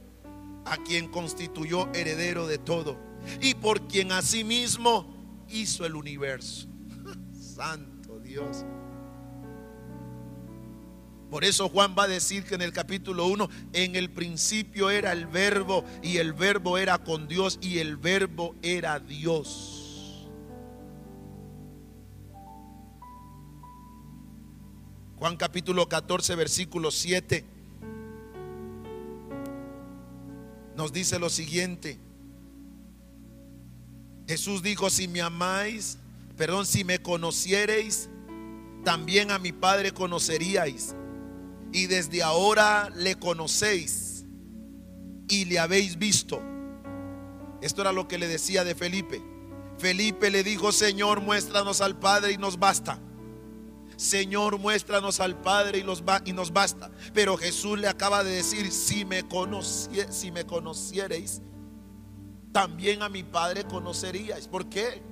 a quien constituyó heredero de todo y por quien asimismo hizo el universo. Santo Dios. Por eso Juan va a decir que en el capítulo 1, en el principio era el verbo y el verbo era con Dios y el verbo era Dios. Juan capítulo 14, versículo 7. Nos dice lo siguiente. Jesús dijo, si me amáis, perdón, si me conociereis, también a mi Padre conoceríais. Y desde ahora le conocéis y le habéis visto. Esto era lo que le decía de Felipe. Felipe le dijo, Señor, muéstranos al Padre y nos basta. Señor, muéstranos al Padre y, nos basta. Pero Jesús le acaba de decir, si me, si me conociereis, también a mi Padre conoceríais. ¿Por qué?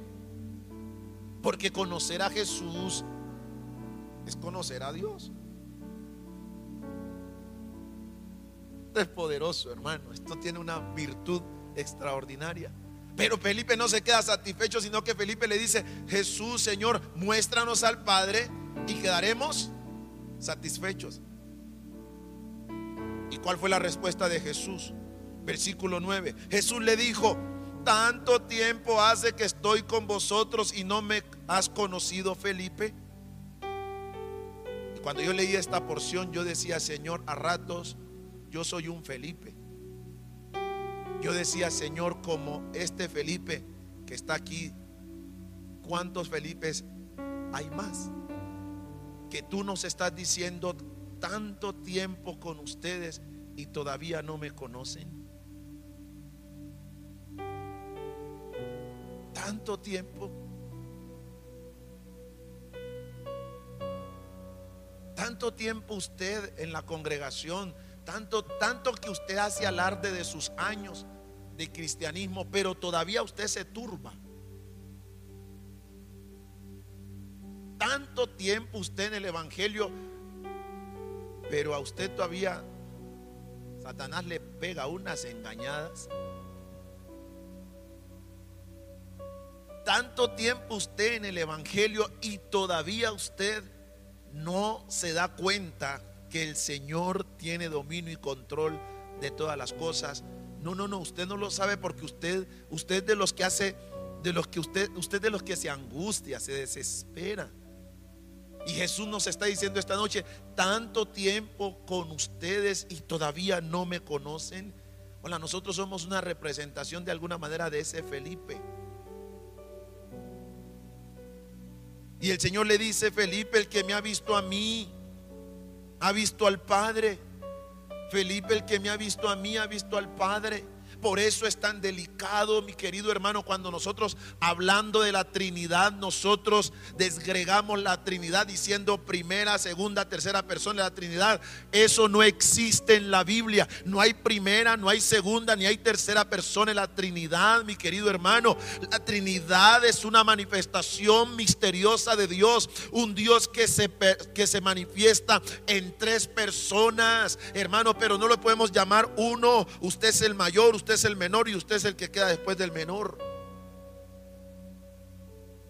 Porque conocer a Jesús es conocer a Dios. Esto es poderoso, hermano. Esto tiene una virtud extraordinaria. Pero Felipe no se queda satisfecho, sino que Felipe le dice, Jesús, Señor, muéstranos al Padre y quedaremos satisfechos. ¿Y cuál fue la respuesta de Jesús? Versículo 9. Jesús le dijo, tanto tiempo hace que estoy con vosotros y no me has conocido, Felipe. Y cuando yo leía esta porción, yo decía, Señor, a ratos yo soy un Felipe. Yo decía, Señor, como este Felipe que está aquí, ¿cuántos Felipes hay más? Que tú nos estás diciendo tanto tiempo con ustedes y todavía no me conocen. Tanto tiempo. Tanto tiempo usted en la congregación, tanto tanto que usted hace alarde de sus años de cristianismo, pero todavía usted se turba. Tanto tiempo usted en el Evangelio, pero a usted todavía Satanás le pega unas engañadas. Tanto tiempo usted en el Evangelio y todavía usted no se da cuenta que el Señor tiene dominio y control de todas las cosas. No, no, no, usted no lo sabe porque usted, usted de los que hace, de los que usted, usted de los que se angustia, se desespera. Y Jesús nos está diciendo esta noche, tanto tiempo con ustedes y todavía no me conocen. Hola, nosotros somos una representación de alguna manera de ese Felipe. Y el Señor le dice, Felipe, el que me ha visto a mí, ha visto al Padre. Felipe, el que me ha visto a mí, ha visto al Padre. Por eso es tan delicado, mi querido hermano, cuando nosotros hablando de la Trinidad, nosotros desgregamos la Trinidad diciendo primera, segunda, tercera persona de la Trinidad. Eso no existe en la Biblia. No hay primera, no hay segunda, ni hay tercera persona en la Trinidad, mi querido hermano. La Trinidad es una manifestación misteriosa de Dios, un Dios que se, que se manifiesta en tres personas, hermano, pero no lo podemos llamar uno. Usted es el mayor, usted es el menor y usted es el que queda después del menor.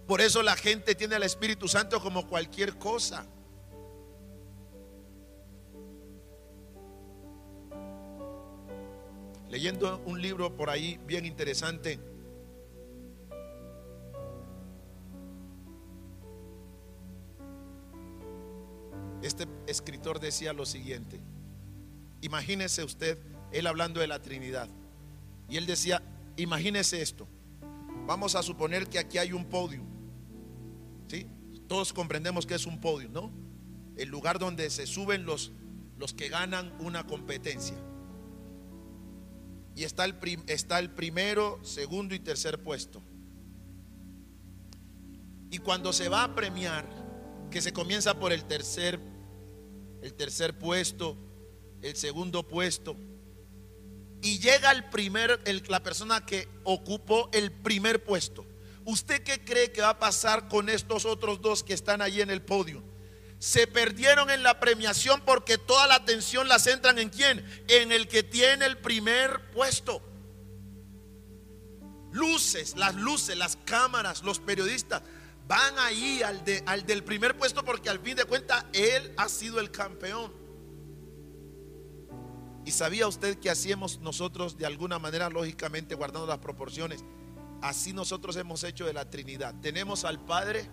Por eso la gente tiene al Espíritu Santo como cualquier cosa. Leyendo un libro por ahí bien interesante. Este escritor decía lo siguiente. Imagínese usted, él hablando de la Trinidad. Y él decía, imagínese esto. Vamos a suponer que aquí hay un podio. ¿Sí? Todos comprendemos que es un podio, ¿no? El lugar donde se suben los, los que ganan una competencia. Y está el, está el primero, segundo y tercer puesto. Y cuando se va a premiar, que se comienza por el tercer, el tercer puesto, el segundo puesto, y llega el primer, la persona que ocupó el primer puesto. ¿Usted qué cree que va a pasar con estos otros dos que están allí en el podio? Se perdieron en la premiación porque toda la atención la centran en quién? En el que tiene el primer puesto. Luces, las luces, las cámaras, los periodistas van ahí al, de, al del primer puesto porque al fin de cuentas él ha sido el campeón. ¿Y sabía usted que hacíamos nosotros de alguna manera, lógicamente, guardando las proporciones? Así nosotros hemos hecho de la Trinidad. Tenemos al Padre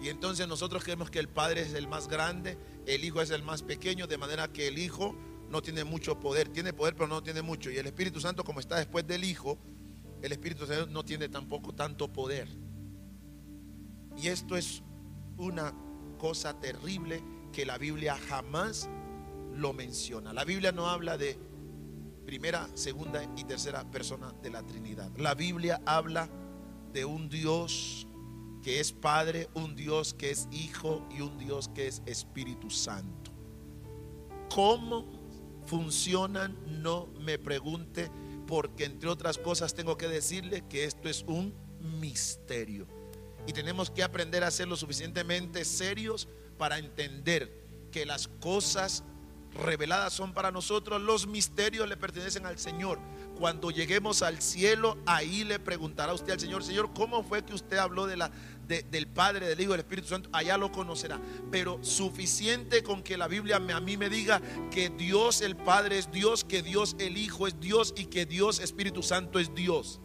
y entonces nosotros creemos que el Padre es el más grande, el Hijo es el más pequeño, de manera que el Hijo no tiene mucho poder. Tiene poder, pero no tiene mucho. Y el Espíritu Santo, como está después del Hijo, el Espíritu Santo no tiene tampoco tanto poder. Y esto es una cosa terrible que la Biblia jamás lo menciona. La Biblia no habla de primera, segunda y tercera persona de la Trinidad. La Biblia habla de un Dios que es Padre, un Dios que es Hijo y un Dios que es Espíritu Santo. ¿Cómo funcionan? No me pregunte, porque entre otras cosas tengo que decirle que esto es un misterio. Y tenemos que aprender a ser lo suficientemente serios para entender que las cosas reveladas son para nosotros, los misterios le pertenecen al Señor. Cuando lleguemos al cielo, ahí le preguntará usted al Señor, Señor, ¿cómo fue que usted habló de la, del Padre, del Hijo, del Espíritu Santo? Allá lo conocerá. Pero suficiente con que la Biblia a mí me diga que Dios el Padre es Dios, que Dios el Hijo es Dios y que Dios Espíritu Santo es Dios.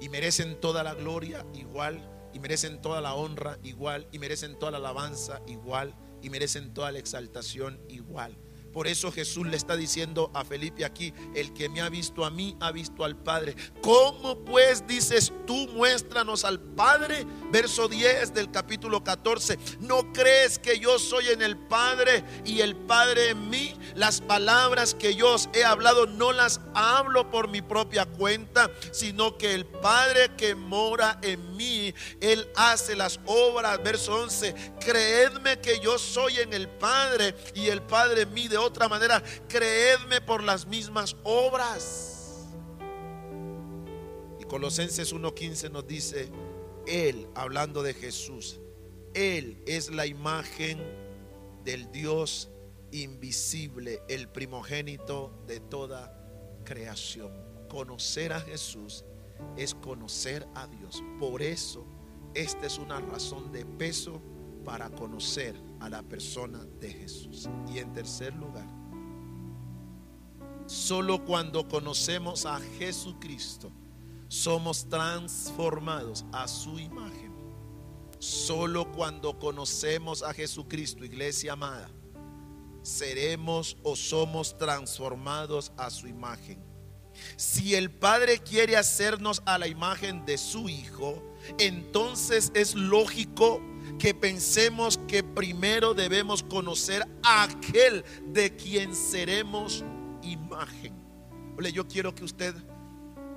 Y merecen toda la gloria igual, y merecen toda la honra igual, y merecen toda la alabanza igual y merecen toda la exaltación igual. Por eso Jesús le está diciendo a Felipe aquí, el que me ha visto a mí, ha visto al Padre. ¿Cómo pues dices tú, muéstranos al Padre? Verso 10 del capítulo 14. ¿No crees que yo soy en el Padre y el Padre en mí? Las palabras que yo os he hablado no las hablo por mi propia cuenta, sino que el Padre que mora en mí, Él hace las obras. Verso 11. Creedme que yo soy en el Padre y el Padre en mí de otra manera, creedme por las mismas obras. Y Colosenses 1.15 nos dice, Él, hablando de Jesús, Él es la imagen del Dios invisible, el primogénito de toda creación. Conocer a Jesús es conocer a Dios. Por eso, esta es una razón de peso para conocer a la persona de Jesús. Y en tercer lugar, solo cuando conocemos a Jesucristo somos transformados a su imagen. Solo cuando conocemos a Jesucristo, iglesia amada, seremos o somos transformados a su imagen. Si el Padre quiere hacernos a la imagen de su Hijo, entonces es lógico que pensemos que primero debemos conocer a aquel de quien seremos imagen. Ole, yo quiero que usted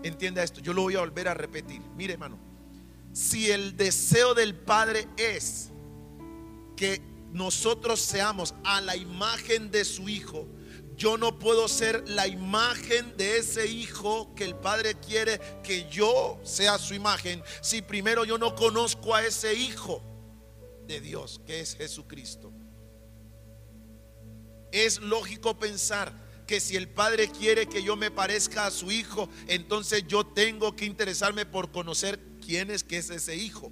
entienda esto. Yo lo voy a volver a repetir. Mire, hermano, si el deseo del Padre es que nosotros seamos a la imagen de su Hijo, yo no puedo ser la imagen de ese hijo que el Padre quiere que yo sea su imagen si primero yo no conozco a ese hijo de Dios, que es Jesucristo. Es lógico pensar que si el Padre quiere que yo me parezca a su Hijo, entonces yo tengo que interesarme por conocer quién es es ese Hijo.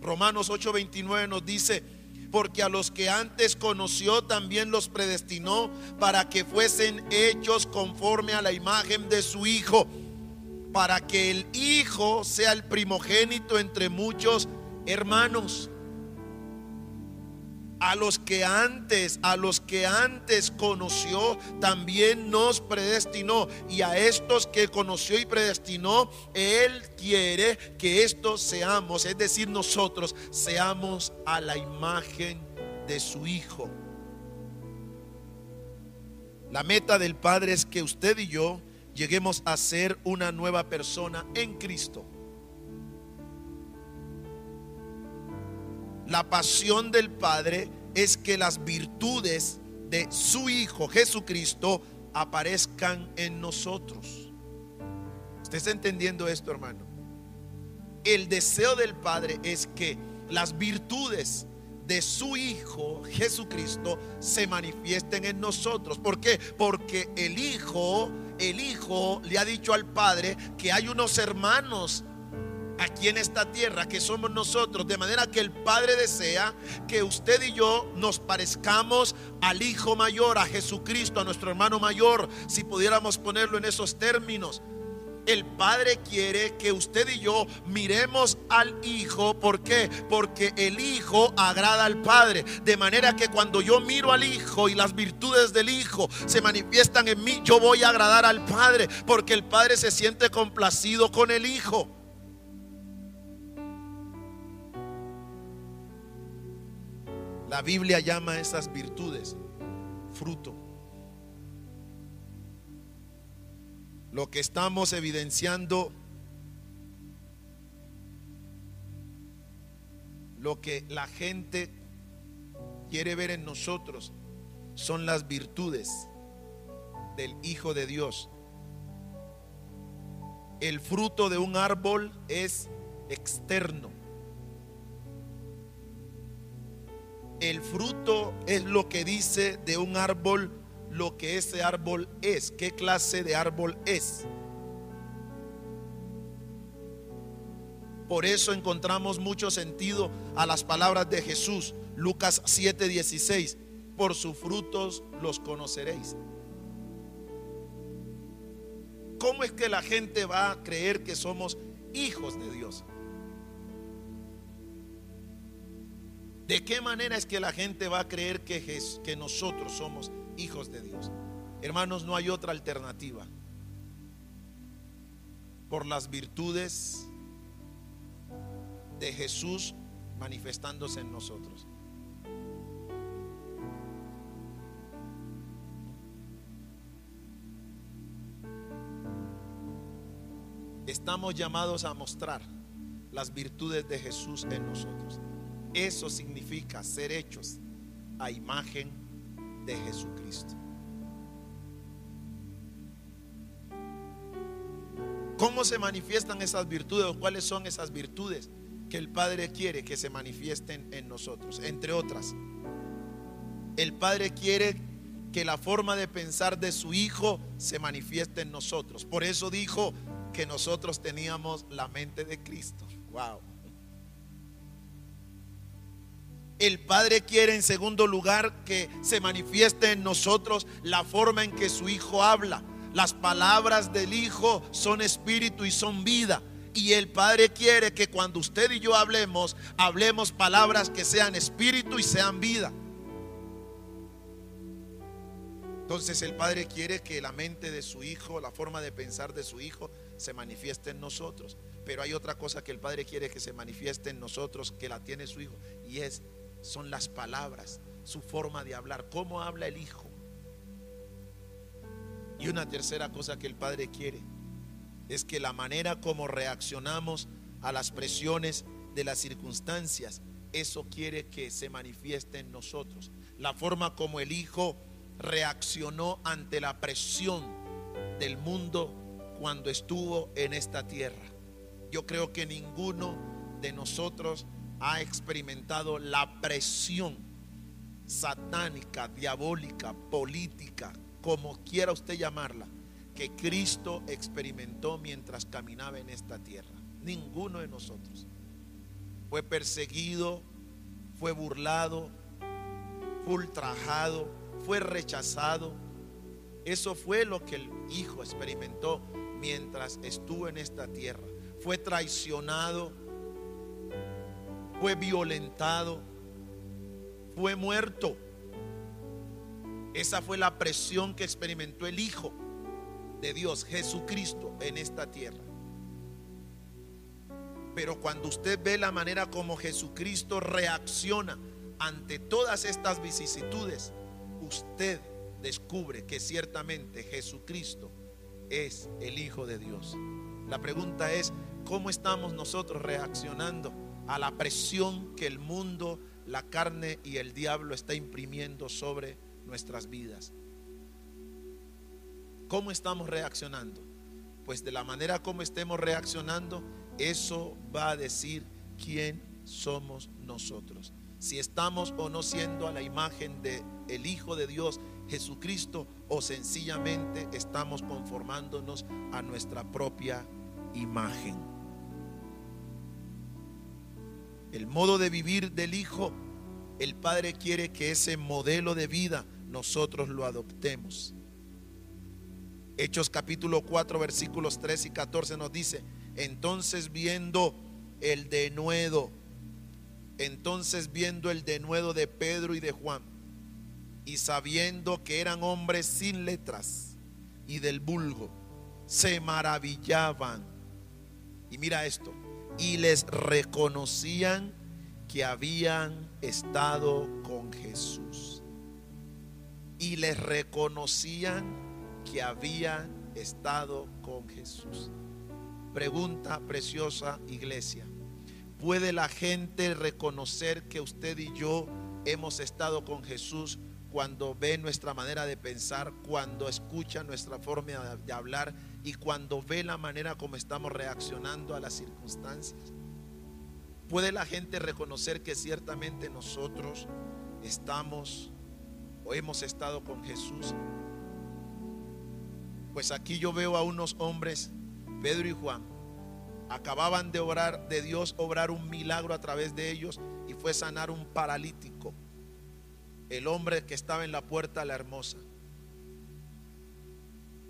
Romanos 8:29 nos dice, porque a los que antes conoció también los predestinó para que fuesen hechos conforme a la imagen de su Hijo para que el Hijo sea el primogénito entre muchos hermanos. A los que antes, a los que antes conoció, también nos predestinó. Y a estos que conoció y predestinó, Él quiere que estos seamos, es decir, nosotros seamos a la imagen de su Hijo. La meta del Padre es que usted y yo lleguemos a ser una nueva persona en Cristo. La pasión del Padre es que las virtudes de su Hijo Jesucristo aparezcan en nosotros. ¿Usted está entendiendo esto, hermano? El deseo del Padre es que las virtudes de su Hijo Jesucristo se manifiesten en nosotros. ¿Por qué? Porque el Hijo el Hijo le ha dicho al Padre que hay unos hermanos aquí en esta tierra que somos nosotros, de manera que el Padre desea que usted y yo nos parezcamos al Hijo mayor, a Jesucristo, a nuestro hermano mayor, si pudiéramos ponerlo en esos términos. El Padre quiere que usted y yo miremos al Hijo. ¿Por qué? Porque el Hijo agrada al Padre. De manera que cuando yo miro al Hijo y las virtudes del Hijo se manifiestan en mí, yo voy a agradar al Padre. Porque el Padre se siente complacido con el Hijo. La Biblia llama a esas virtudes fruto. Lo que estamos evidenciando, lo que la gente quiere ver en nosotros son las virtudes del Hijo de Dios. El fruto de un árbol es externo. El fruto es lo que dice de un árbol lo que ese árbol es, qué clase de árbol es. Por eso encontramos mucho sentido a las palabras de Jesús, Lucas 7:16, por sus frutos los conoceréis. ¿Cómo es que la gente va a creer que somos hijos de Dios? ¿De qué manera es que la gente va a creer que, que nosotros somos hijos de Dios? Hermanos, no hay otra alternativa. Por las virtudes de Jesús manifestándose en nosotros. Estamos llamados a mostrar las virtudes de Jesús en nosotros. Eso significa ser hechos a imagen de Jesucristo. ¿Cómo se manifiestan esas virtudes o cuáles son esas virtudes que el Padre quiere que se manifiesten en nosotros? Entre otras, el Padre quiere que la forma de pensar de su Hijo se manifieste en nosotros. Por eso dijo que nosotros teníamos la mente de Cristo. Wow. El Padre quiere en segundo lugar que se manifieste en nosotros la forma en que su Hijo habla. Las palabras del Hijo son espíritu y son vida. Y el Padre quiere que cuando usted y yo hablemos, hablemos palabras que sean espíritu y sean vida. Entonces el Padre quiere que la mente de su Hijo, la forma de pensar de su Hijo, se manifieste en nosotros. Pero hay otra cosa que el Padre quiere que se manifieste en nosotros, que la tiene su Hijo, y es son las palabras, su forma de hablar, cómo habla el Hijo. Y una tercera cosa que el Padre quiere es que la manera como reaccionamos a las presiones de las circunstancias, eso quiere que se manifieste en nosotros. La forma como el Hijo reaccionó ante la presión del mundo cuando estuvo en esta tierra. Yo creo que ninguno de nosotros ha experimentado la presión satánica, diabólica, política, como quiera usted llamarla, que Cristo experimentó mientras caminaba en esta tierra. Ninguno de nosotros fue perseguido, fue burlado, fue ultrajado, fue rechazado. Eso fue lo que el Hijo experimentó mientras estuvo en esta tierra. Fue traicionado, fue violentado, fue muerto. Esa fue la presión que experimentó el Hijo de Dios, Jesucristo, en esta tierra. Pero cuando usted ve la manera como Jesucristo reacciona ante todas estas vicisitudes, usted descubre que ciertamente Jesucristo es el Hijo de Dios. La pregunta es, ¿cómo estamos nosotros reaccionando? A la presión que el mundo, la carne y el diablo está imprimiendo sobre nuestras vidas. ¿Cómo estamos reaccionando? Pues de la manera como estemos reaccionando, eso va a decir quién somos nosotros. Si estamos o no siendo a la imagen de el Hijo de Dios, Jesucristo, o sencillamente estamos conformándonos a nuestra propia imagen el modo de vivir del Hijo, el Padre quiere que ese modelo de vida nosotros lo adoptemos. Hechos capítulo 4 versículos 3 y 14 nos dice, entonces viendo el denuedo, entonces viendo el denuedo de Pedro y de Juan, y sabiendo que eran hombres sin letras y del vulgo, se maravillaban. Y mira esto, y les reconocían que habían estado con Jesús. Y les reconocían que habían estado con Jesús. Pregunta preciosa iglesia. ¿Puede la gente reconocer que usted y yo hemos estado con Jesús cuando ve nuestra manera de pensar, cuando escucha nuestra forma de hablar y cuando ve la manera como estamos reaccionando a las circunstancias? ¿Puede la gente reconocer que ciertamente nosotros estamos o hemos estado con Jesús? Pues aquí yo veo a unos hombres, Pedro y Juan, acababan de orar, de Dios obrar un milagro a través de ellos y fue sanar un paralítico, el hombre que estaba en la puerta la hermosa.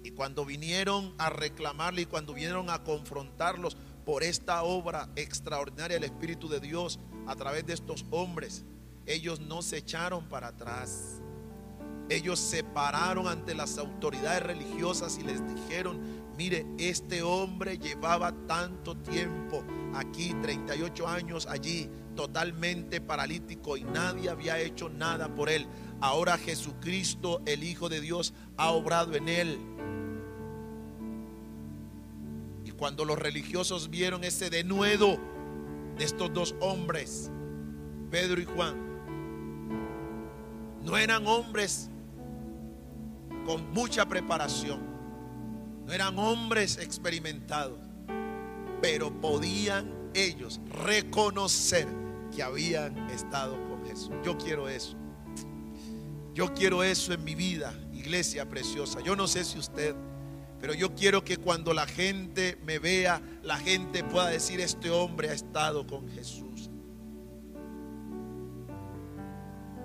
Y cuando vinieron a reclamarle y cuando vinieron a confrontarlos por esta obra extraordinaria del Espíritu de Dios a través de estos hombres, ellos no se echaron para atrás. Ellos se pararon ante las autoridades religiosas y les dijeron, mire, este hombre llevaba tanto tiempo aquí, 38 años allí, totalmente paralítico y nadie había hecho nada por él. Ahora Jesucristo, el Hijo de Dios, ha obrado en él cuando los religiosos vieron ese denuedo de estos dos hombres, Pedro y Juan, no eran hombres con mucha preparación, no eran hombres experimentados, pero podían ellos reconocer que habían estado con Jesús. Yo quiero eso. Yo quiero eso en mi vida, iglesia preciosa. Yo no sé si usted pero yo quiero que cuando la gente me vea, la gente pueda decir, este hombre ha estado con Jesús.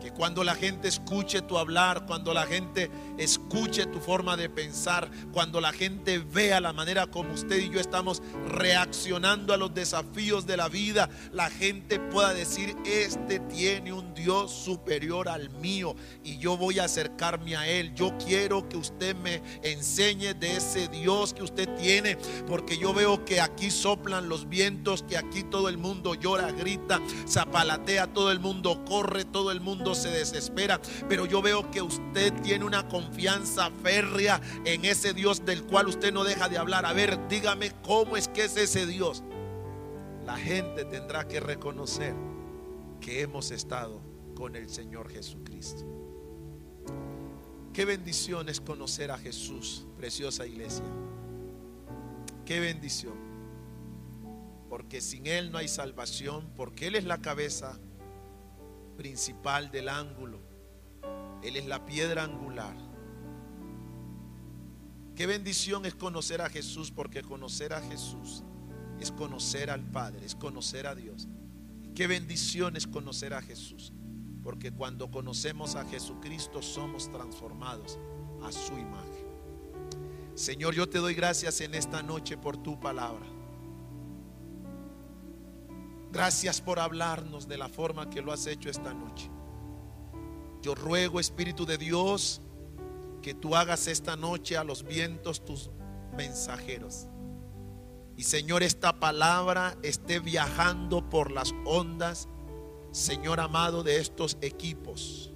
Cuando la gente escuche tu hablar, cuando la gente escuche tu forma de pensar, cuando la gente vea la manera como usted y yo estamos reaccionando a los desafíos de la vida, la gente pueda decir, este tiene un Dios superior al mío y yo voy a acercarme a Él. Yo quiero que usted me enseñe de ese Dios que usted tiene, porque yo veo que aquí soplan los vientos, que aquí todo el mundo llora, grita, zapalatea, todo el mundo corre, todo el mundo se desespera, pero yo veo que usted tiene una confianza férrea en ese Dios del cual usted no deja de hablar. A ver, dígame cómo es que es ese Dios. La gente tendrá que reconocer que hemos estado con el Señor Jesucristo. Qué bendición es conocer a Jesús, preciosa iglesia. Qué bendición. Porque sin Él no hay salvación, porque Él es la cabeza principal del ángulo. Él es la piedra angular. Qué bendición es conocer a Jesús, porque conocer a Jesús es conocer al Padre, es conocer a Dios. qué bendición es conocer a Jesús, porque cuando conocemos a Jesucristo somos transformados a su imagen. Señor, yo te doy gracias en esta noche por tu palabra. Gracias por hablarnos de la forma que lo has hecho esta noche. Yo ruego, Espíritu de Dios, que tú hagas esta noche a los vientos tus mensajeros. Y Señor, esta palabra esté viajando por las ondas, Señor amado, de estos equipos.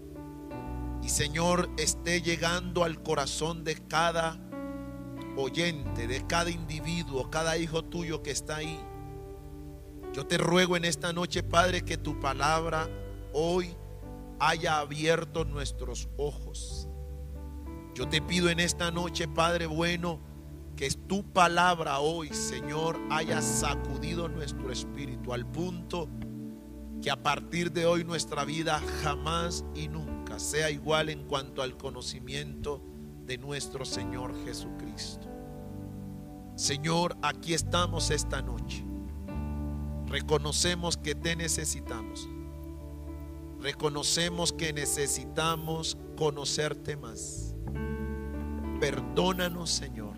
Y Señor, esté llegando al corazón de cada oyente, de cada individuo, cada hijo tuyo que está ahí yo te ruego en esta noche, Padre, que tu palabra hoy haya abierto nuestros ojos. Yo te pido en esta noche, Padre bueno, que tu palabra hoy, Señor, haya sacudido nuestro espíritu al punto que a partir de hoy nuestra vida jamás y nunca sea igual en cuanto al conocimiento de nuestro Señor Jesucristo. Señor, aquí estamos esta noche Reconocemos que te necesitamos. Reconocemos que necesitamos conocerte más. Perdónanos, Señor.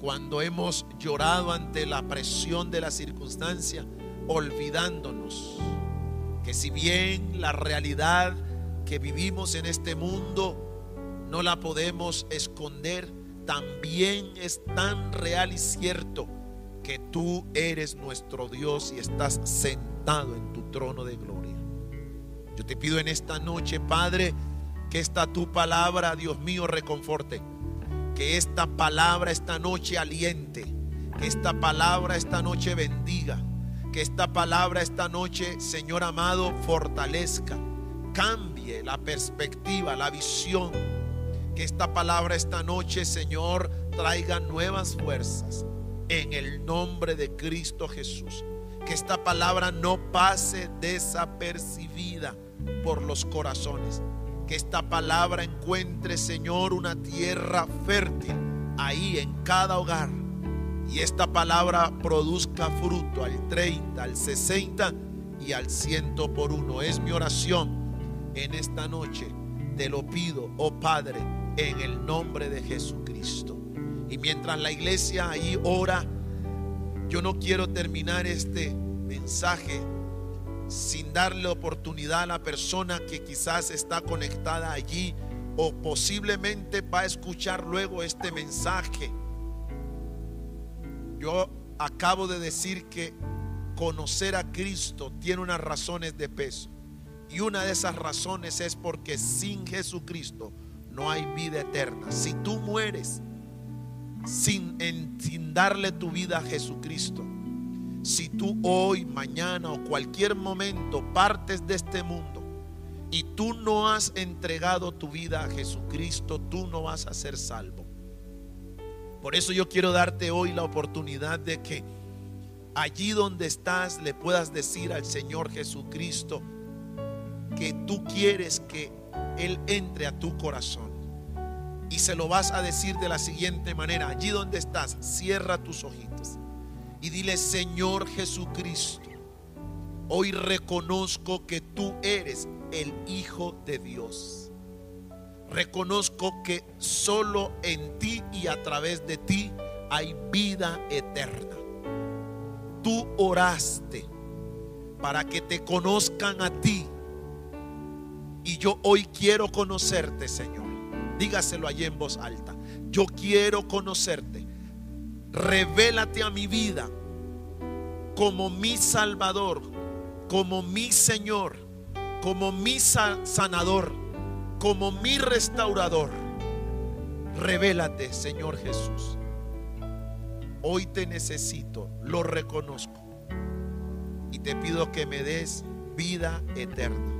Cuando hemos llorado ante la presión de la circunstancia, olvidándonos que si bien la realidad que vivimos en este mundo no la podemos esconder, también es tan real y cierto que tú eres nuestro Dios y estás sentado en tu trono de gloria. Yo te pido en esta noche, Padre, que esta tu palabra, Dios mío, reconforte. Que esta palabra esta noche aliente. Que esta palabra esta noche bendiga. Que esta palabra esta noche, Señor amado, fortalezca. Cambie la perspectiva, la visión. Que esta palabra esta noche, Señor, traiga nuevas fuerzas. En el nombre de Cristo Jesús. Que esta palabra no pase desapercibida por los corazones que esta palabra encuentre, Señor, una tierra fértil ahí en cada hogar. Y esta palabra produzca fruto al 30, al 60 y al 100 por uno. Es mi oración en esta noche. Te lo pido, oh Padre, en el nombre de Jesucristo. Y mientras la iglesia ahí ora, yo no quiero terminar este mensaje sin darle oportunidad a la persona que quizás está conectada allí o posiblemente va a escuchar luego este mensaje. Yo acabo de decir que conocer a Cristo tiene unas razones de peso. Y una de esas razones es porque sin Jesucristo no hay vida eterna. Si tú mueres sin, sin darle tu vida a Jesucristo, si tú hoy, mañana o cualquier momento partes de este mundo y tú no has entregado tu vida a Jesucristo, tú no vas a ser salvo. Por eso yo quiero darte hoy la oportunidad de que allí donde estás le puedas decir al Señor Jesucristo que tú quieres que Él entre a tu corazón. Y se lo vas a decir de la siguiente manera, allí donde estás, cierra tus ojitos y dile, Señor Jesucristo, hoy reconozco que tú eres el Hijo de Dios. Reconozco que solo en ti y a través de ti hay vida eterna. Tú oraste para que te conozcan a ti. Y yo hoy quiero conocerte, Señor. Dígaselo allí en voz alta. Yo quiero conocerte revélate a mi vida como mi Salvador, como mi Señor, como mi sanador, como mi restaurador. Revélate, Señor Jesús. Hoy te necesito, lo reconozco. Y te pido que me des vida eterna.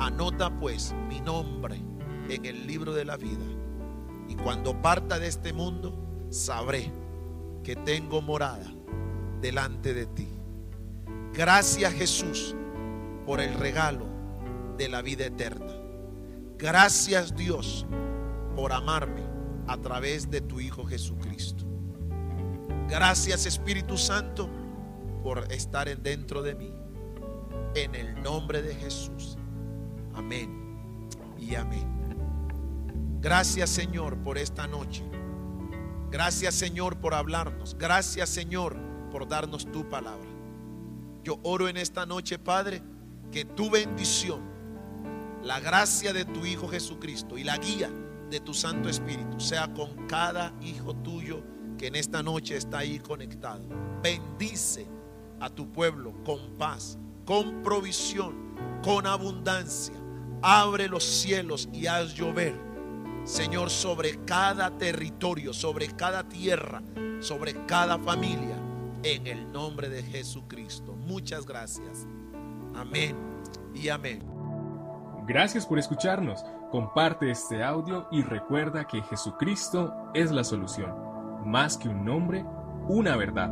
Anota pues mi nombre en el libro de la vida. Y cuando parta de este mundo, sabré que tengo morada delante de ti. Gracias Jesús por el regalo de la vida eterna. Gracias Dios por amarme a través de tu Hijo Jesucristo. Gracias Espíritu Santo por estar dentro de mí. En el nombre de Jesús. Amén y amén. Gracias Señor por esta noche. Gracias Señor por hablarnos. Gracias Señor por darnos tu palabra. Yo oro en esta noche, Padre, que tu bendición, la gracia de tu Hijo Jesucristo y la guía de tu Santo Espíritu sea con cada hijo tuyo que en esta noche está ahí conectado. Bendice a tu pueblo con paz, con provisión, con abundancia. Abre los cielos y haz llover Señor, sobre cada territorio, sobre cada tierra, sobre cada familia, en el nombre de Jesucristo. Muchas gracias. Amén y amén. Gracias por escucharnos. Comparte este audio y recuerda que Jesucristo es la solución. Más que un nombre, una verdad.